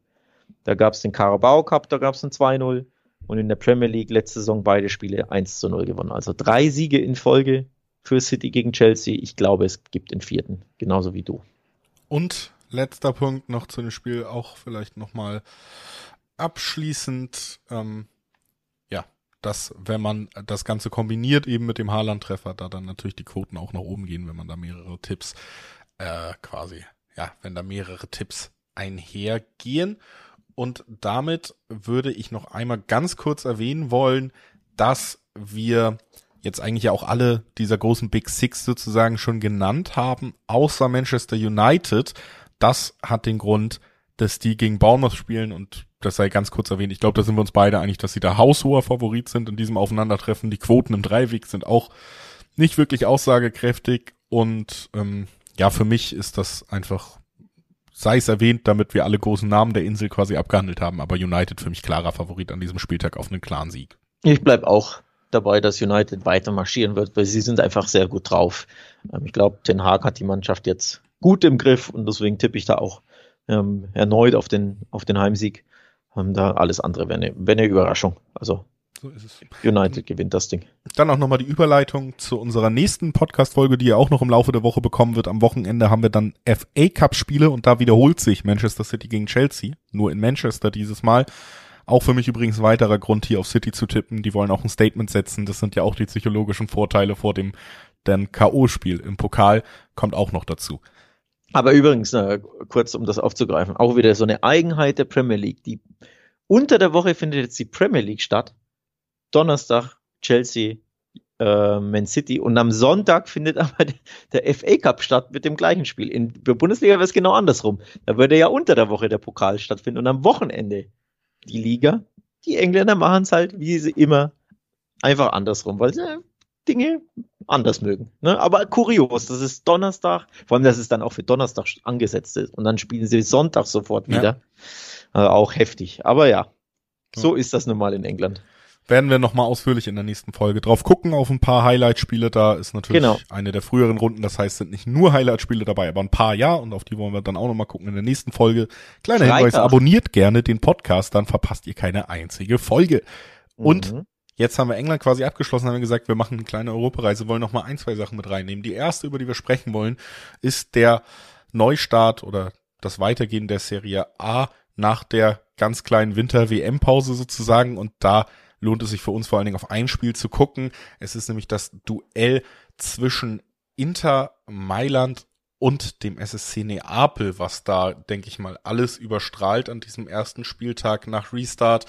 Da gab es den Carabao Cup, da gab es ein 2-0 und in der Premier League letzte Saison beide Spiele 1 zu 0 gewonnen. Also drei Siege in Folge für City gegen Chelsea. Ich glaube, es gibt den vierten, genauso wie du. Und letzter Punkt noch zu dem Spiel, auch vielleicht nochmal abschließend, ähm, ja, dass wenn man das Ganze kombiniert eben mit dem Haaland-Treffer, da dann natürlich die Quoten auch nach oben gehen, wenn man da mehrere Tipps äh, quasi, ja, wenn da mehrere Tipps einhergehen. Und damit würde ich noch einmal ganz kurz erwähnen wollen, dass wir jetzt eigentlich ja auch alle dieser großen Big Six sozusagen schon genannt haben, außer Manchester United. Das hat den Grund, dass die gegen Bournemouth spielen und das sei ganz kurz erwähnt. Ich glaube, da sind wir uns beide einig, dass sie da haushoher Favorit sind in diesem Aufeinandertreffen. Die Quoten im Dreiweg sind auch nicht wirklich aussagekräftig und ähm, ja, für mich ist das einfach, sei es erwähnt, damit wir alle großen Namen der Insel quasi abgehandelt haben, aber United für mich klarer Favorit an diesem Spieltag auf einen klaren Sieg. Ich bleib auch dabei, dass United weiter marschieren wird, weil sie sind einfach sehr gut drauf. Ähm, ich glaube, Ten Hag hat die Mannschaft jetzt gut im Griff und deswegen tippe ich da auch ähm, erneut auf den, auf den Heimsieg. Ähm, da alles andere wäre eine, wär eine Überraschung. Also so ist es. United gewinnt das Ding. Dann auch nochmal die Überleitung zu unserer nächsten Podcast-Folge, die ihr auch noch im Laufe der Woche bekommen wird. Am Wochenende haben wir dann FA Cup-Spiele und da wiederholt sich Manchester City gegen Chelsea. Nur in Manchester dieses Mal. Auch für mich übrigens weiterer Grund, hier auf City zu tippen. Die wollen auch ein Statement setzen. Das sind ja auch die psychologischen Vorteile vor dem dann K.O.-Spiel im Pokal. Kommt auch noch dazu. Aber übrigens, na, kurz um das aufzugreifen, auch wieder so eine Eigenheit der Premier League. Die unter der Woche findet jetzt die Premier League statt Donnerstag Chelsea, äh, Man City und am Sonntag findet aber der FA Cup statt mit dem gleichen Spiel. In der Bundesliga wäre es genau andersrum. Da würde ja unter der Woche der Pokal stattfinden und am Wochenende die Liga. Die Engländer machen es halt, wie sie immer, einfach andersrum, weil sie Dinge anders mögen. Ne? Aber kurios, das ist Donnerstag, vor allem, dass es dann auch für Donnerstag angesetzt ist und dann spielen sie Sonntag sofort wieder. Ja. Äh, auch heftig. Aber ja, so ist das nun mal in England werden wir nochmal ausführlich in der nächsten Folge drauf gucken auf ein paar Highlight-Spiele. Da ist natürlich genau. eine der früheren Runden. Das heißt, sind nicht nur Highlight-Spiele dabei, aber ein paar ja. Und auf die wollen wir dann auch nochmal gucken in der nächsten Folge. Kleiner Freitag. Hinweis, abonniert gerne den Podcast, dann verpasst ihr keine einzige Folge. Und mhm. Jetzt haben wir England quasi abgeschlossen, haben wir gesagt, wir machen eine kleine Europareise, wollen noch mal ein, zwei Sachen mit reinnehmen. Die erste, über die wir sprechen wollen, ist der Neustart oder das Weitergehen der Serie A nach der ganz kleinen Winter-WM-Pause sozusagen. Und da lohnt es sich für uns vor allen Dingen auf ein Spiel zu gucken. Es ist nämlich das Duell zwischen Inter Mailand und dem SSC Neapel, was da, denke ich mal, alles überstrahlt an diesem ersten Spieltag nach Restart.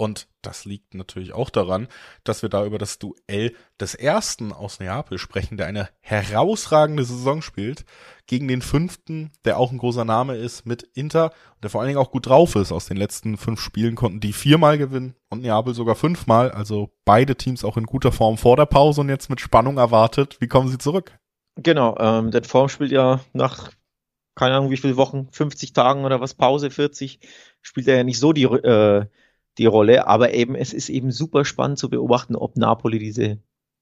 Und das liegt natürlich auch daran, dass wir da über das Duell des ersten aus Neapel sprechen, der eine herausragende Saison spielt, gegen den fünften, der auch ein großer Name ist, mit Inter, der vor allen Dingen auch gut drauf ist. Aus den letzten fünf Spielen konnten die viermal gewinnen und Neapel sogar fünfmal. Also beide Teams auch in guter Form vor der Pause und jetzt mit Spannung erwartet. Wie kommen sie zurück? Genau, ähm, Form spielt ja nach keine Ahnung wie viele Wochen, 50 Tagen oder was, Pause 40, spielt er ja nicht so die äh, die Rolle. Aber eben, es ist eben super spannend zu beobachten, ob Napoli diese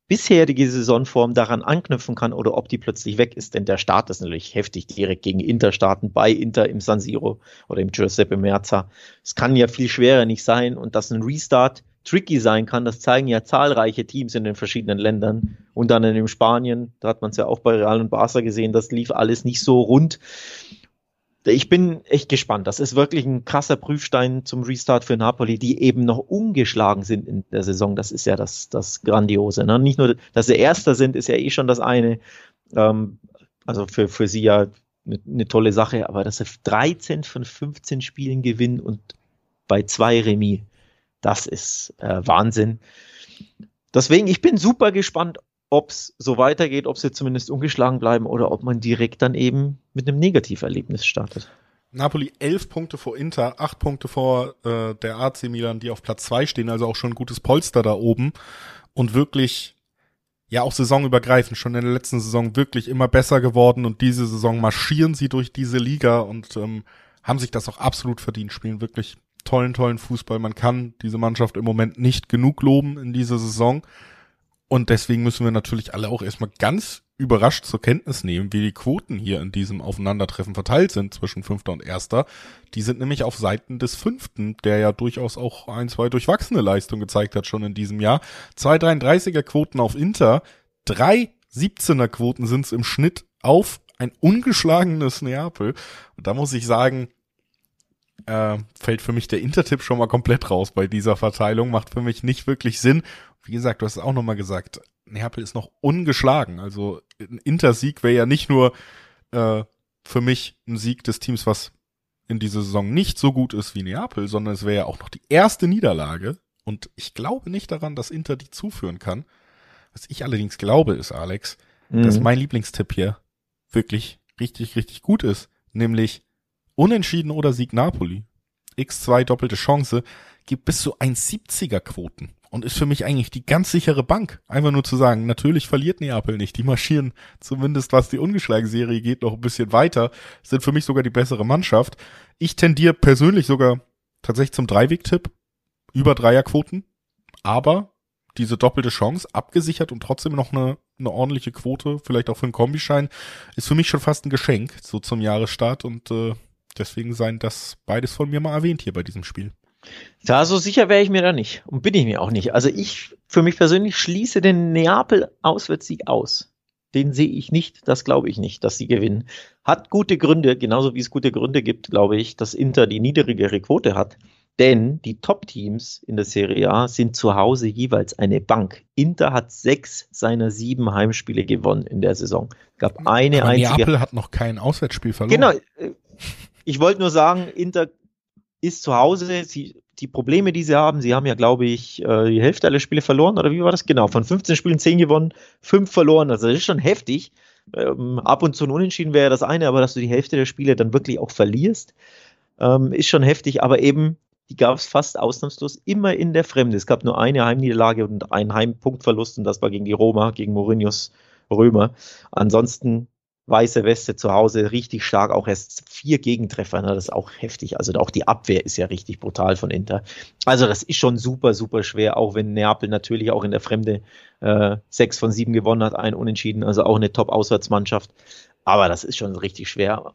bisherige Saisonform daran anknüpfen kann oder ob die plötzlich weg ist. Denn der Start ist natürlich heftig direkt gegen Inter starten, bei Inter im San Siro oder im Giuseppe Merza. Es kann ja viel schwerer nicht sein und dass ein Restart tricky sein kann, das zeigen ja zahlreiche Teams in den verschiedenen Ländern. Und dann in Spanien, da hat man es ja auch bei Real und Barca gesehen, das lief alles nicht so rund ich bin echt gespannt. Das ist wirklich ein krasser Prüfstein zum Restart für Napoli, die eben noch ungeschlagen sind in der Saison. Das ist ja das, das Grandiose. Ne? Nicht nur, dass sie Erster sind, ist ja eh schon das eine. Ähm, also für, für sie ja eine, eine tolle Sache, aber dass sie 13 von 15 Spielen gewinnen und bei zwei Remis, das ist äh, Wahnsinn. Deswegen, ich bin super gespannt, ob es so weitergeht, ob sie zumindest ungeschlagen bleiben oder ob man direkt dann eben mit einem Negativerlebnis startet. Napoli elf Punkte vor Inter, acht Punkte vor äh, der AC Milan, die auf Platz zwei stehen, also auch schon ein gutes Polster da oben und wirklich ja auch saisonübergreifend schon in der letzten Saison wirklich immer besser geworden und diese Saison marschieren sie durch diese Liga und ähm, haben sich das auch absolut verdient, spielen wirklich tollen, tollen Fußball. Man kann diese Mannschaft im Moment nicht genug loben in dieser Saison. Und deswegen müssen wir natürlich alle auch erstmal ganz überrascht zur Kenntnis nehmen, wie die Quoten hier in diesem Aufeinandertreffen verteilt sind zwischen Fünfter und Erster. Die sind nämlich auf Seiten des Fünften, der ja durchaus auch ein, zwei durchwachsene Leistungen gezeigt hat schon in diesem Jahr. Zwei 33er Quoten auf Inter, drei 17er Quoten sind es im Schnitt auf ein ungeschlagenes Neapel. Und da muss ich sagen, äh, fällt für mich der Intertipp schon mal komplett raus bei dieser Verteilung, macht für mich nicht wirklich Sinn. Wie gesagt, du hast es auch nochmal gesagt, Neapel ist noch ungeschlagen. Also ein Intersieg wäre ja nicht nur äh, für mich ein Sieg des Teams, was in dieser Saison nicht so gut ist wie Neapel, sondern es wäre ja auch noch die erste Niederlage. Und ich glaube nicht daran, dass Inter die zuführen kann. Was ich allerdings glaube, ist, Alex, mhm. dass mein Lieblingstipp hier wirklich richtig, richtig gut ist. Nämlich Unentschieden oder Sieg Napoli. X2 doppelte Chance gibt bis zu 1,70er Quoten und ist für mich eigentlich die ganz sichere Bank. Einfach nur zu sagen, natürlich verliert Neapel nicht. Die marschieren zumindest, was die ungeschlagen Serie geht, noch ein bisschen weiter, sind für mich sogar die bessere Mannschaft. Ich tendiere persönlich sogar tatsächlich zum Dreiweg-Tipp über Dreierquoten, aber diese doppelte Chance abgesichert und trotzdem noch eine, eine ordentliche Quote, vielleicht auch für einen Kombischein, ist für mich schon fast ein Geschenk, so zum Jahresstart und äh, deswegen seien das beides von mir mal erwähnt hier bei diesem Spiel. Ja, so sicher wäre ich mir da nicht und bin ich mir auch nicht. Also ich für mich persönlich schließe den Neapel-Auswärtssieg aus. Den sehe ich nicht, das glaube ich nicht, dass sie gewinnen. Hat gute Gründe, genauso wie es gute Gründe gibt, glaube ich, dass Inter die niedrigere Quote hat. Denn die Top-Teams in der Serie A sind zu Hause jeweils eine Bank. Inter hat sechs seiner sieben Heimspiele gewonnen in der Saison. Gab eine Aber einzige. Neapel hat noch kein Auswärtsspiel verloren. Genau. Ich wollte nur sagen, Inter ist zu Hause. Sie, die Probleme, die sie haben, sie haben ja, glaube ich, äh, die Hälfte aller Spiele verloren, oder wie war das? Genau, von 15 Spielen 10 gewonnen, 5 verloren. Also das ist schon heftig. Ähm, ab und zu ein Unentschieden wäre das eine, aber dass du die Hälfte der Spiele dann wirklich auch verlierst, ähm, ist schon heftig. Aber eben, die gab es fast ausnahmslos immer in der Fremde. Es gab nur eine Heimniederlage und einen Heimpunktverlust und das war gegen die Roma, gegen Mourinhos Römer. Ansonsten weiße Weste zu Hause richtig stark, auch erst vier Gegentreffer, ne, das ist auch heftig. Also auch die Abwehr ist ja richtig brutal von Inter. Also das ist schon super, super schwer, auch wenn Neapel natürlich auch in der Fremde äh, sechs von sieben gewonnen hat, ein Unentschieden, also auch eine Top-Auswärtsmannschaft. Aber das ist schon richtig schwer.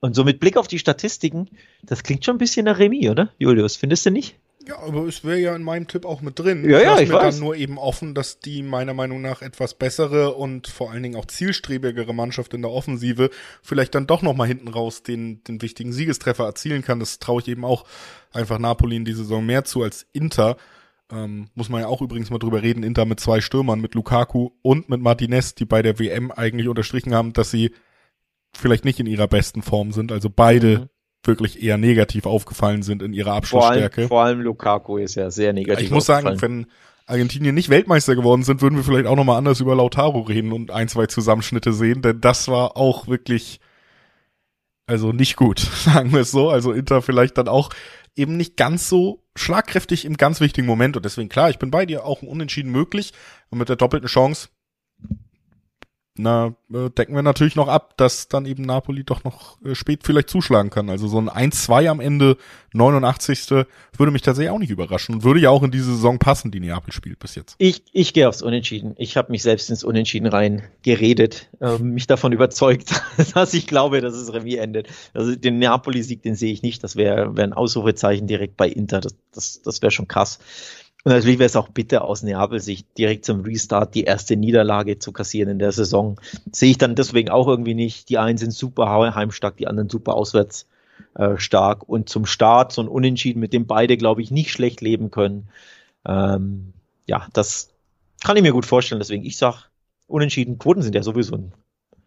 Und so mit Blick auf die Statistiken, das klingt schon ein bisschen nach Remis, oder? Julius, findest du nicht? Ja, aber es wäre ja in meinem Tipp auch mit drin. Ja, ja, ich mir weiß. dann nur eben offen, dass die meiner Meinung nach etwas bessere und vor allen Dingen auch zielstrebigere Mannschaft in der Offensive vielleicht dann doch noch mal hinten raus den, den wichtigen Siegestreffer erzielen kann. Das traue ich eben auch einfach Napoli in die Saison mehr zu als Inter. Ähm, muss man ja auch übrigens mal drüber reden. Inter mit zwei Stürmern, mit Lukaku und mit Martinez, die bei der WM eigentlich unterstrichen haben, dass sie vielleicht nicht in ihrer besten Form sind. Also beide Mhm. Wirklich eher negativ aufgefallen sind in ihrer Vor Abschlussstärke. allem, vor allem Lukaku ist ja sehr negativ. Ich muss sagen, wenn Argentinien nicht Weltmeister geworden sind, würden wir vielleicht auch nochmal anders über Lautaro reden und ein, zwei Zusammenschnitte sehen, denn das war auch wirklich, also nicht gut, sagen wir es so. Also Inter vielleicht dann auch eben nicht ganz so schlagkräftig im ganz wichtigen Moment und deswegen klar, ich bin bei dir auch ein Unentschieden möglich und mit der doppelten Chance na, äh, decken wir natürlich noch ab, dass dann eben Napoli doch noch äh, spät vielleicht zuschlagen kann. Also so ein 1-2 am Ende, 89. würde mich tatsächlich auch nicht überraschen und würde ja auch in diese Saison passen, die Neapel spielt bis jetzt. Ich, ich gehe aufs Unentschieden. Ich habe mich selbst ins Unentschieden rein geredet, ähm, mich davon überzeugt, dass ich glaube, dass es Remis endet. Also den Napoli-Sieg, den sehe ich nicht. Das wäre wär ein Ausrufezeichen direkt bei Inter. Das, das, das wäre schon krass. Und natürlich wäre es auch bitter aus Neapel-Sicht direkt zum Restart die erste Niederlage zu kassieren in der Saison. Sehe ich dann deswegen auch irgendwie nicht. Die einen sind super heimstark, die anderen super auswärts äh, stark. Und zum Start so ein Unentschieden, mit dem beide, glaube ich, nicht schlecht leben können. Ähm, ja, das kann ich mir gut vorstellen. Deswegen, ich sag, Unentschieden, Quoten sind ja sowieso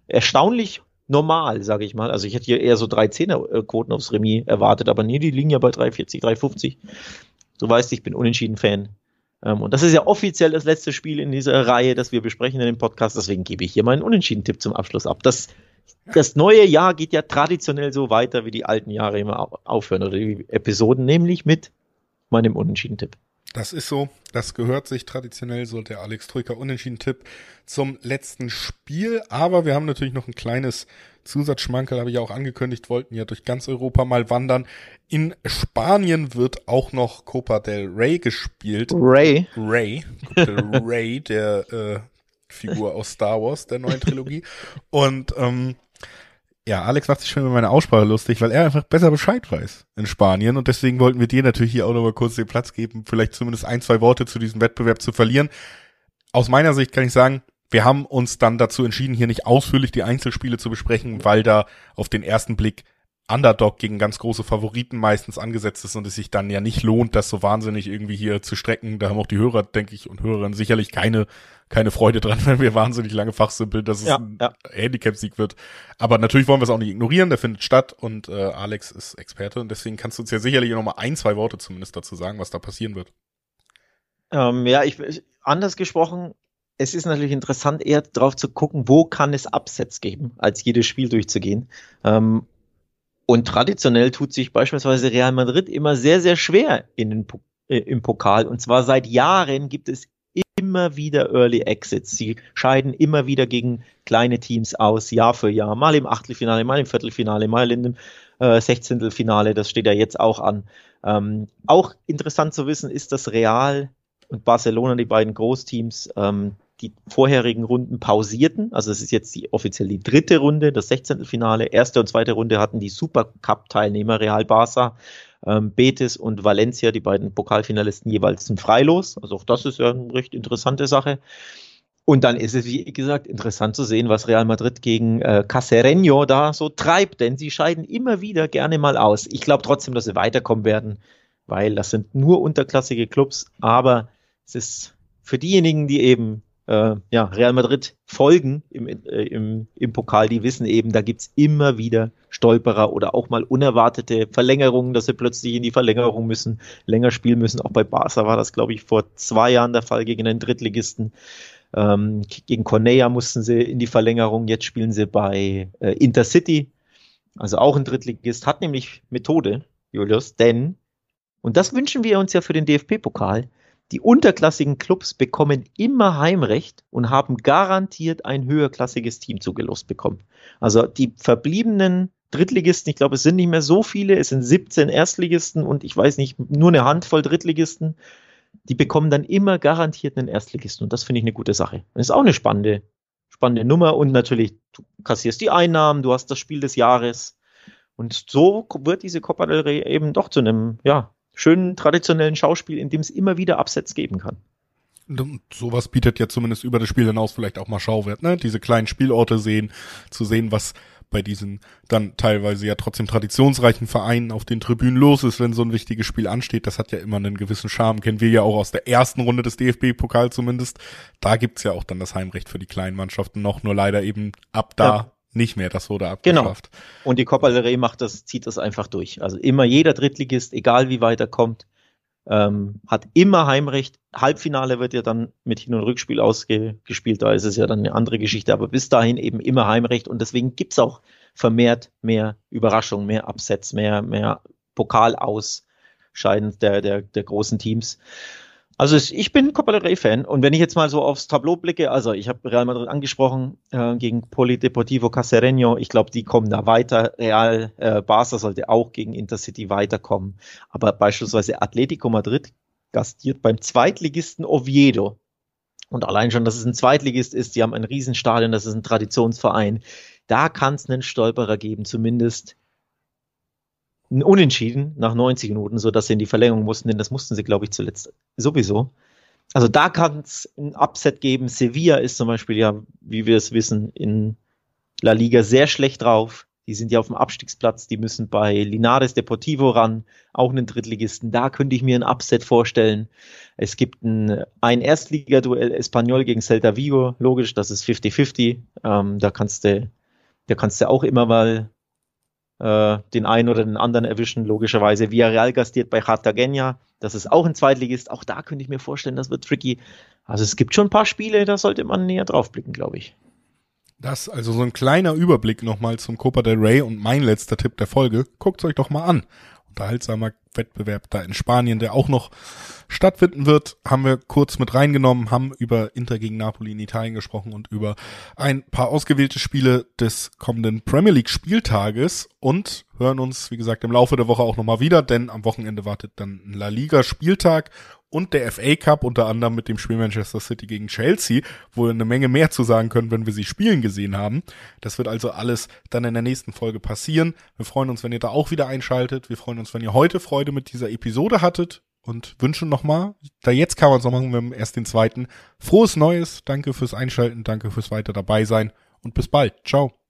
erstaunlich normal, sage ich mal. Also ich hätte hier eher so drei Zehner-Quoten aufs Remis erwartet, aber nee, die liegen ja bei 3,40, 3,50. Du weißt, ich bin Unentschieden-Fan. Ähm, und das ist ja offiziell das letzte Spiel in dieser Reihe, das wir besprechen in dem Podcast. Deswegen gebe ich hier meinen Unentschieden-Tipp zum Abschluss ab. Das, das neue Jahr geht ja traditionell so weiter, wie die alten Jahre immer au- aufhören oder die Episoden, nämlich mit meinem Unentschieden-Tipp. Das ist so. Das gehört sich traditionell, so der Alex Troika unentschieden Tipp zum letzten Spiel. Aber wir haben natürlich noch ein kleines Zusatzschmankerl, habe ich auch angekündigt, wollten ja durch ganz Europa mal wandern. In Spanien wird auch noch Copa del Rey gespielt. Ray. Ray. Rey, der äh, Figur aus Star Wars, der neuen Trilogie. Und ähm, ja, Alex macht sich schon über meine Aussprache lustig, weil er einfach besser Bescheid weiß in Spanien und deswegen wollten wir dir natürlich hier auch nochmal kurz den Platz geben, vielleicht zumindest ein, zwei Worte zu diesem Wettbewerb zu verlieren. Aus meiner Sicht kann ich sagen, wir haben uns dann dazu entschieden, hier nicht ausführlich die Einzelspiele zu besprechen, weil da auf den ersten Blick Underdog gegen ganz große Favoriten meistens angesetzt ist und es sich dann ja nicht lohnt, das so wahnsinnig irgendwie hier zu strecken. Da haben auch die Hörer, denke ich, und Hörerinnen sicherlich keine, keine Freude dran, wenn wir wahnsinnig lange fachsimpeln, dass es ja, ein ja. Handicap-Sieg wird. Aber natürlich wollen wir es auch nicht ignorieren, der findet statt und äh, Alex ist Experte und deswegen kannst du uns ja sicherlich noch mal ein, zwei Worte zumindest dazu sagen, was da passieren wird. Ähm, ja, ich, anders gesprochen, es ist natürlich interessant, eher drauf zu gucken, wo kann es Upsets geben, als jedes Spiel durchzugehen. Ähm, und traditionell tut sich beispielsweise Real Madrid immer sehr, sehr schwer in den, äh, im Pokal. Und zwar seit Jahren gibt es immer wieder Early Exits. Sie scheiden immer wieder gegen kleine Teams aus, Jahr für Jahr. Mal im Achtelfinale, mal im Viertelfinale, mal in dem äh, Sechzehntelfinale. Das steht ja jetzt auch an. Ähm, auch interessant zu wissen ist, dass Real und Barcelona, die beiden Großteams, ähm, die vorherigen Runden pausierten. Also es ist jetzt die, offiziell die dritte Runde, das 16. Finale. Erste und zweite Runde hatten die Supercup-Teilnehmer Real Barça, ähm, Betis und Valencia, die beiden Pokalfinalisten jeweils zum Freilos. Also auch das ist ja eine recht interessante Sache. Und dann ist es, wie gesagt, interessant zu sehen, was Real Madrid gegen äh, Casereño da so treibt, denn sie scheiden immer wieder gerne mal aus. Ich glaube trotzdem, dass sie weiterkommen werden, weil das sind nur unterklassige Clubs, aber es ist für diejenigen, die eben äh, ja, Real Madrid folgen im, äh, im, im Pokal, die wissen eben, da gibt's immer wieder Stolperer oder auch mal unerwartete Verlängerungen, dass sie plötzlich in die Verlängerung müssen, länger spielen müssen. Auch bei Barca war das, glaube ich, vor zwei Jahren der Fall gegen den Drittligisten. Ähm, gegen Cornea mussten sie in die Verlängerung, jetzt spielen sie bei äh, Intercity, also auch ein Drittligist, hat nämlich Methode, Julius, denn, und das wünschen wir uns ja für den DFB-Pokal, die unterklassigen Clubs bekommen immer Heimrecht und haben garantiert ein höherklassiges Team zugelost bekommen. Also die verbliebenen Drittligisten, ich glaube, es sind nicht mehr so viele, es sind 17 Erstligisten und ich weiß nicht, nur eine Handvoll Drittligisten, die bekommen dann immer garantiert einen Erstligisten und das finde ich eine gute Sache. Das ist auch eine spannende, spannende Nummer und natürlich, du kassierst die Einnahmen, du hast das Spiel des Jahres und so wird diese Copa del Rey eben doch zu einem, ja, schönen traditionellen Schauspiel, in dem es immer wieder Absatz geben kann. Und sowas bietet ja zumindest über das Spiel hinaus vielleicht auch mal Schauwert, ne? Diese kleinen Spielorte sehen, zu sehen, was bei diesen dann teilweise ja trotzdem traditionsreichen Vereinen auf den Tribünen los ist, wenn so ein wichtiges Spiel ansteht. Das hat ja immer einen gewissen Charme. Kennen wir ja auch aus der ersten Runde des DFB-Pokal zumindest. Da gibt's ja auch dann das Heimrecht für die kleinen Mannschaften noch, nur leider eben ab da ja nicht mehr. Das wurde genau. abgeschafft. Genau. Und die Copa del Rey macht das, zieht das einfach durch. Also immer jeder Drittligist, egal wie weit er kommt, ähm, hat immer Heimrecht. Halbfinale wird ja dann mit Hin- und Rückspiel ausgespielt. Da ist es ja dann eine andere Geschichte. Aber bis dahin eben immer Heimrecht. Und deswegen gibt's auch vermehrt mehr Überraschungen, mehr Upsets, mehr, mehr Pokalausscheiden der, der, der großen Teams. Also ich bin Copa del Rey-Fan und wenn ich jetzt mal so aufs Tableau blicke, also ich habe Real Madrid angesprochen äh, gegen Polideportivo Casereño, ich glaube, die kommen da weiter. Real äh, Barca sollte auch gegen Intercity weiterkommen, aber beispielsweise Atletico Madrid gastiert beim Zweitligisten Oviedo. Und allein schon, dass es ein Zweitligist ist, die haben ein Riesenstadion, das ist ein Traditionsverein. Da kann es einen Stolperer geben, zumindest Unentschieden nach 90 Minuten, so dass sie in die Verlängerung mussten, denn das mussten sie, glaube ich, zuletzt sowieso. Also da kann es ein Upset geben. Sevilla ist zum Beispiel ja, wie wir es wissen, in La Liga sehr schlecht drauf. Die sind ja auf dem Abstiegsplatz, die müssen bei Linares Deportivo ran, auch einen Drittligisten. Da könnte ich mir ein Upset vorstellen. Es gibt ein, ein Erstligaduell Espanyol gegen Celta Vigo, logisch, das ist 50-50. Ähm, da kannst du, da kannst du auch immer mal äh, den einen oder den anderen erwischen, logischerweise. Villarreal gastiert bei Cartagena, das ist auch ein Zweitligist. Auch da könnte ich mir vorstellen, das wird tricky. Also es gibt schon ein paar Spiele, da sollte man näher drauf blicken, glaube ich. Das, also so ein kleiner Überblick nochmal zum Copa del Rey und mein letzter Tipp der Folge. Guckt euch doch mal an. Unterhaltsamer Wettbewerb da in Spanien, der auch noch stattfinden wird, haben wir kurz mit reingenommen, haben über Inter gegen Napoli in Italien gesprochen und über ein paar ausgewählte Spiele des kommenden Premier League Spieltages und hören uns, wie gesagt, im Laufe der Woche auch nochmal wieder, denn am Wochenende wartet dann La Liga Spieltag und der FA Cup, unter anderem mit dem Spiel Manchester City gegen Chelsea, wo wir eine Menge mehr zu sagen können, wenn wir sie spielen gesehen haben. Das wird also alles dann in der nächsten Folge passieren. Wir freuen uns, wenn ihr da auch wieder einschaltet. Wir freuen uns, wenn ihr heute Freude mit dieser Episode hattet und wünschen nochmal, da jetzt kann man es noch machen, wir haben erst den zweiten. Frohes Neues, danke fürs Einschalten, danke fürs weiter dabei sein und bis bald. Ciao.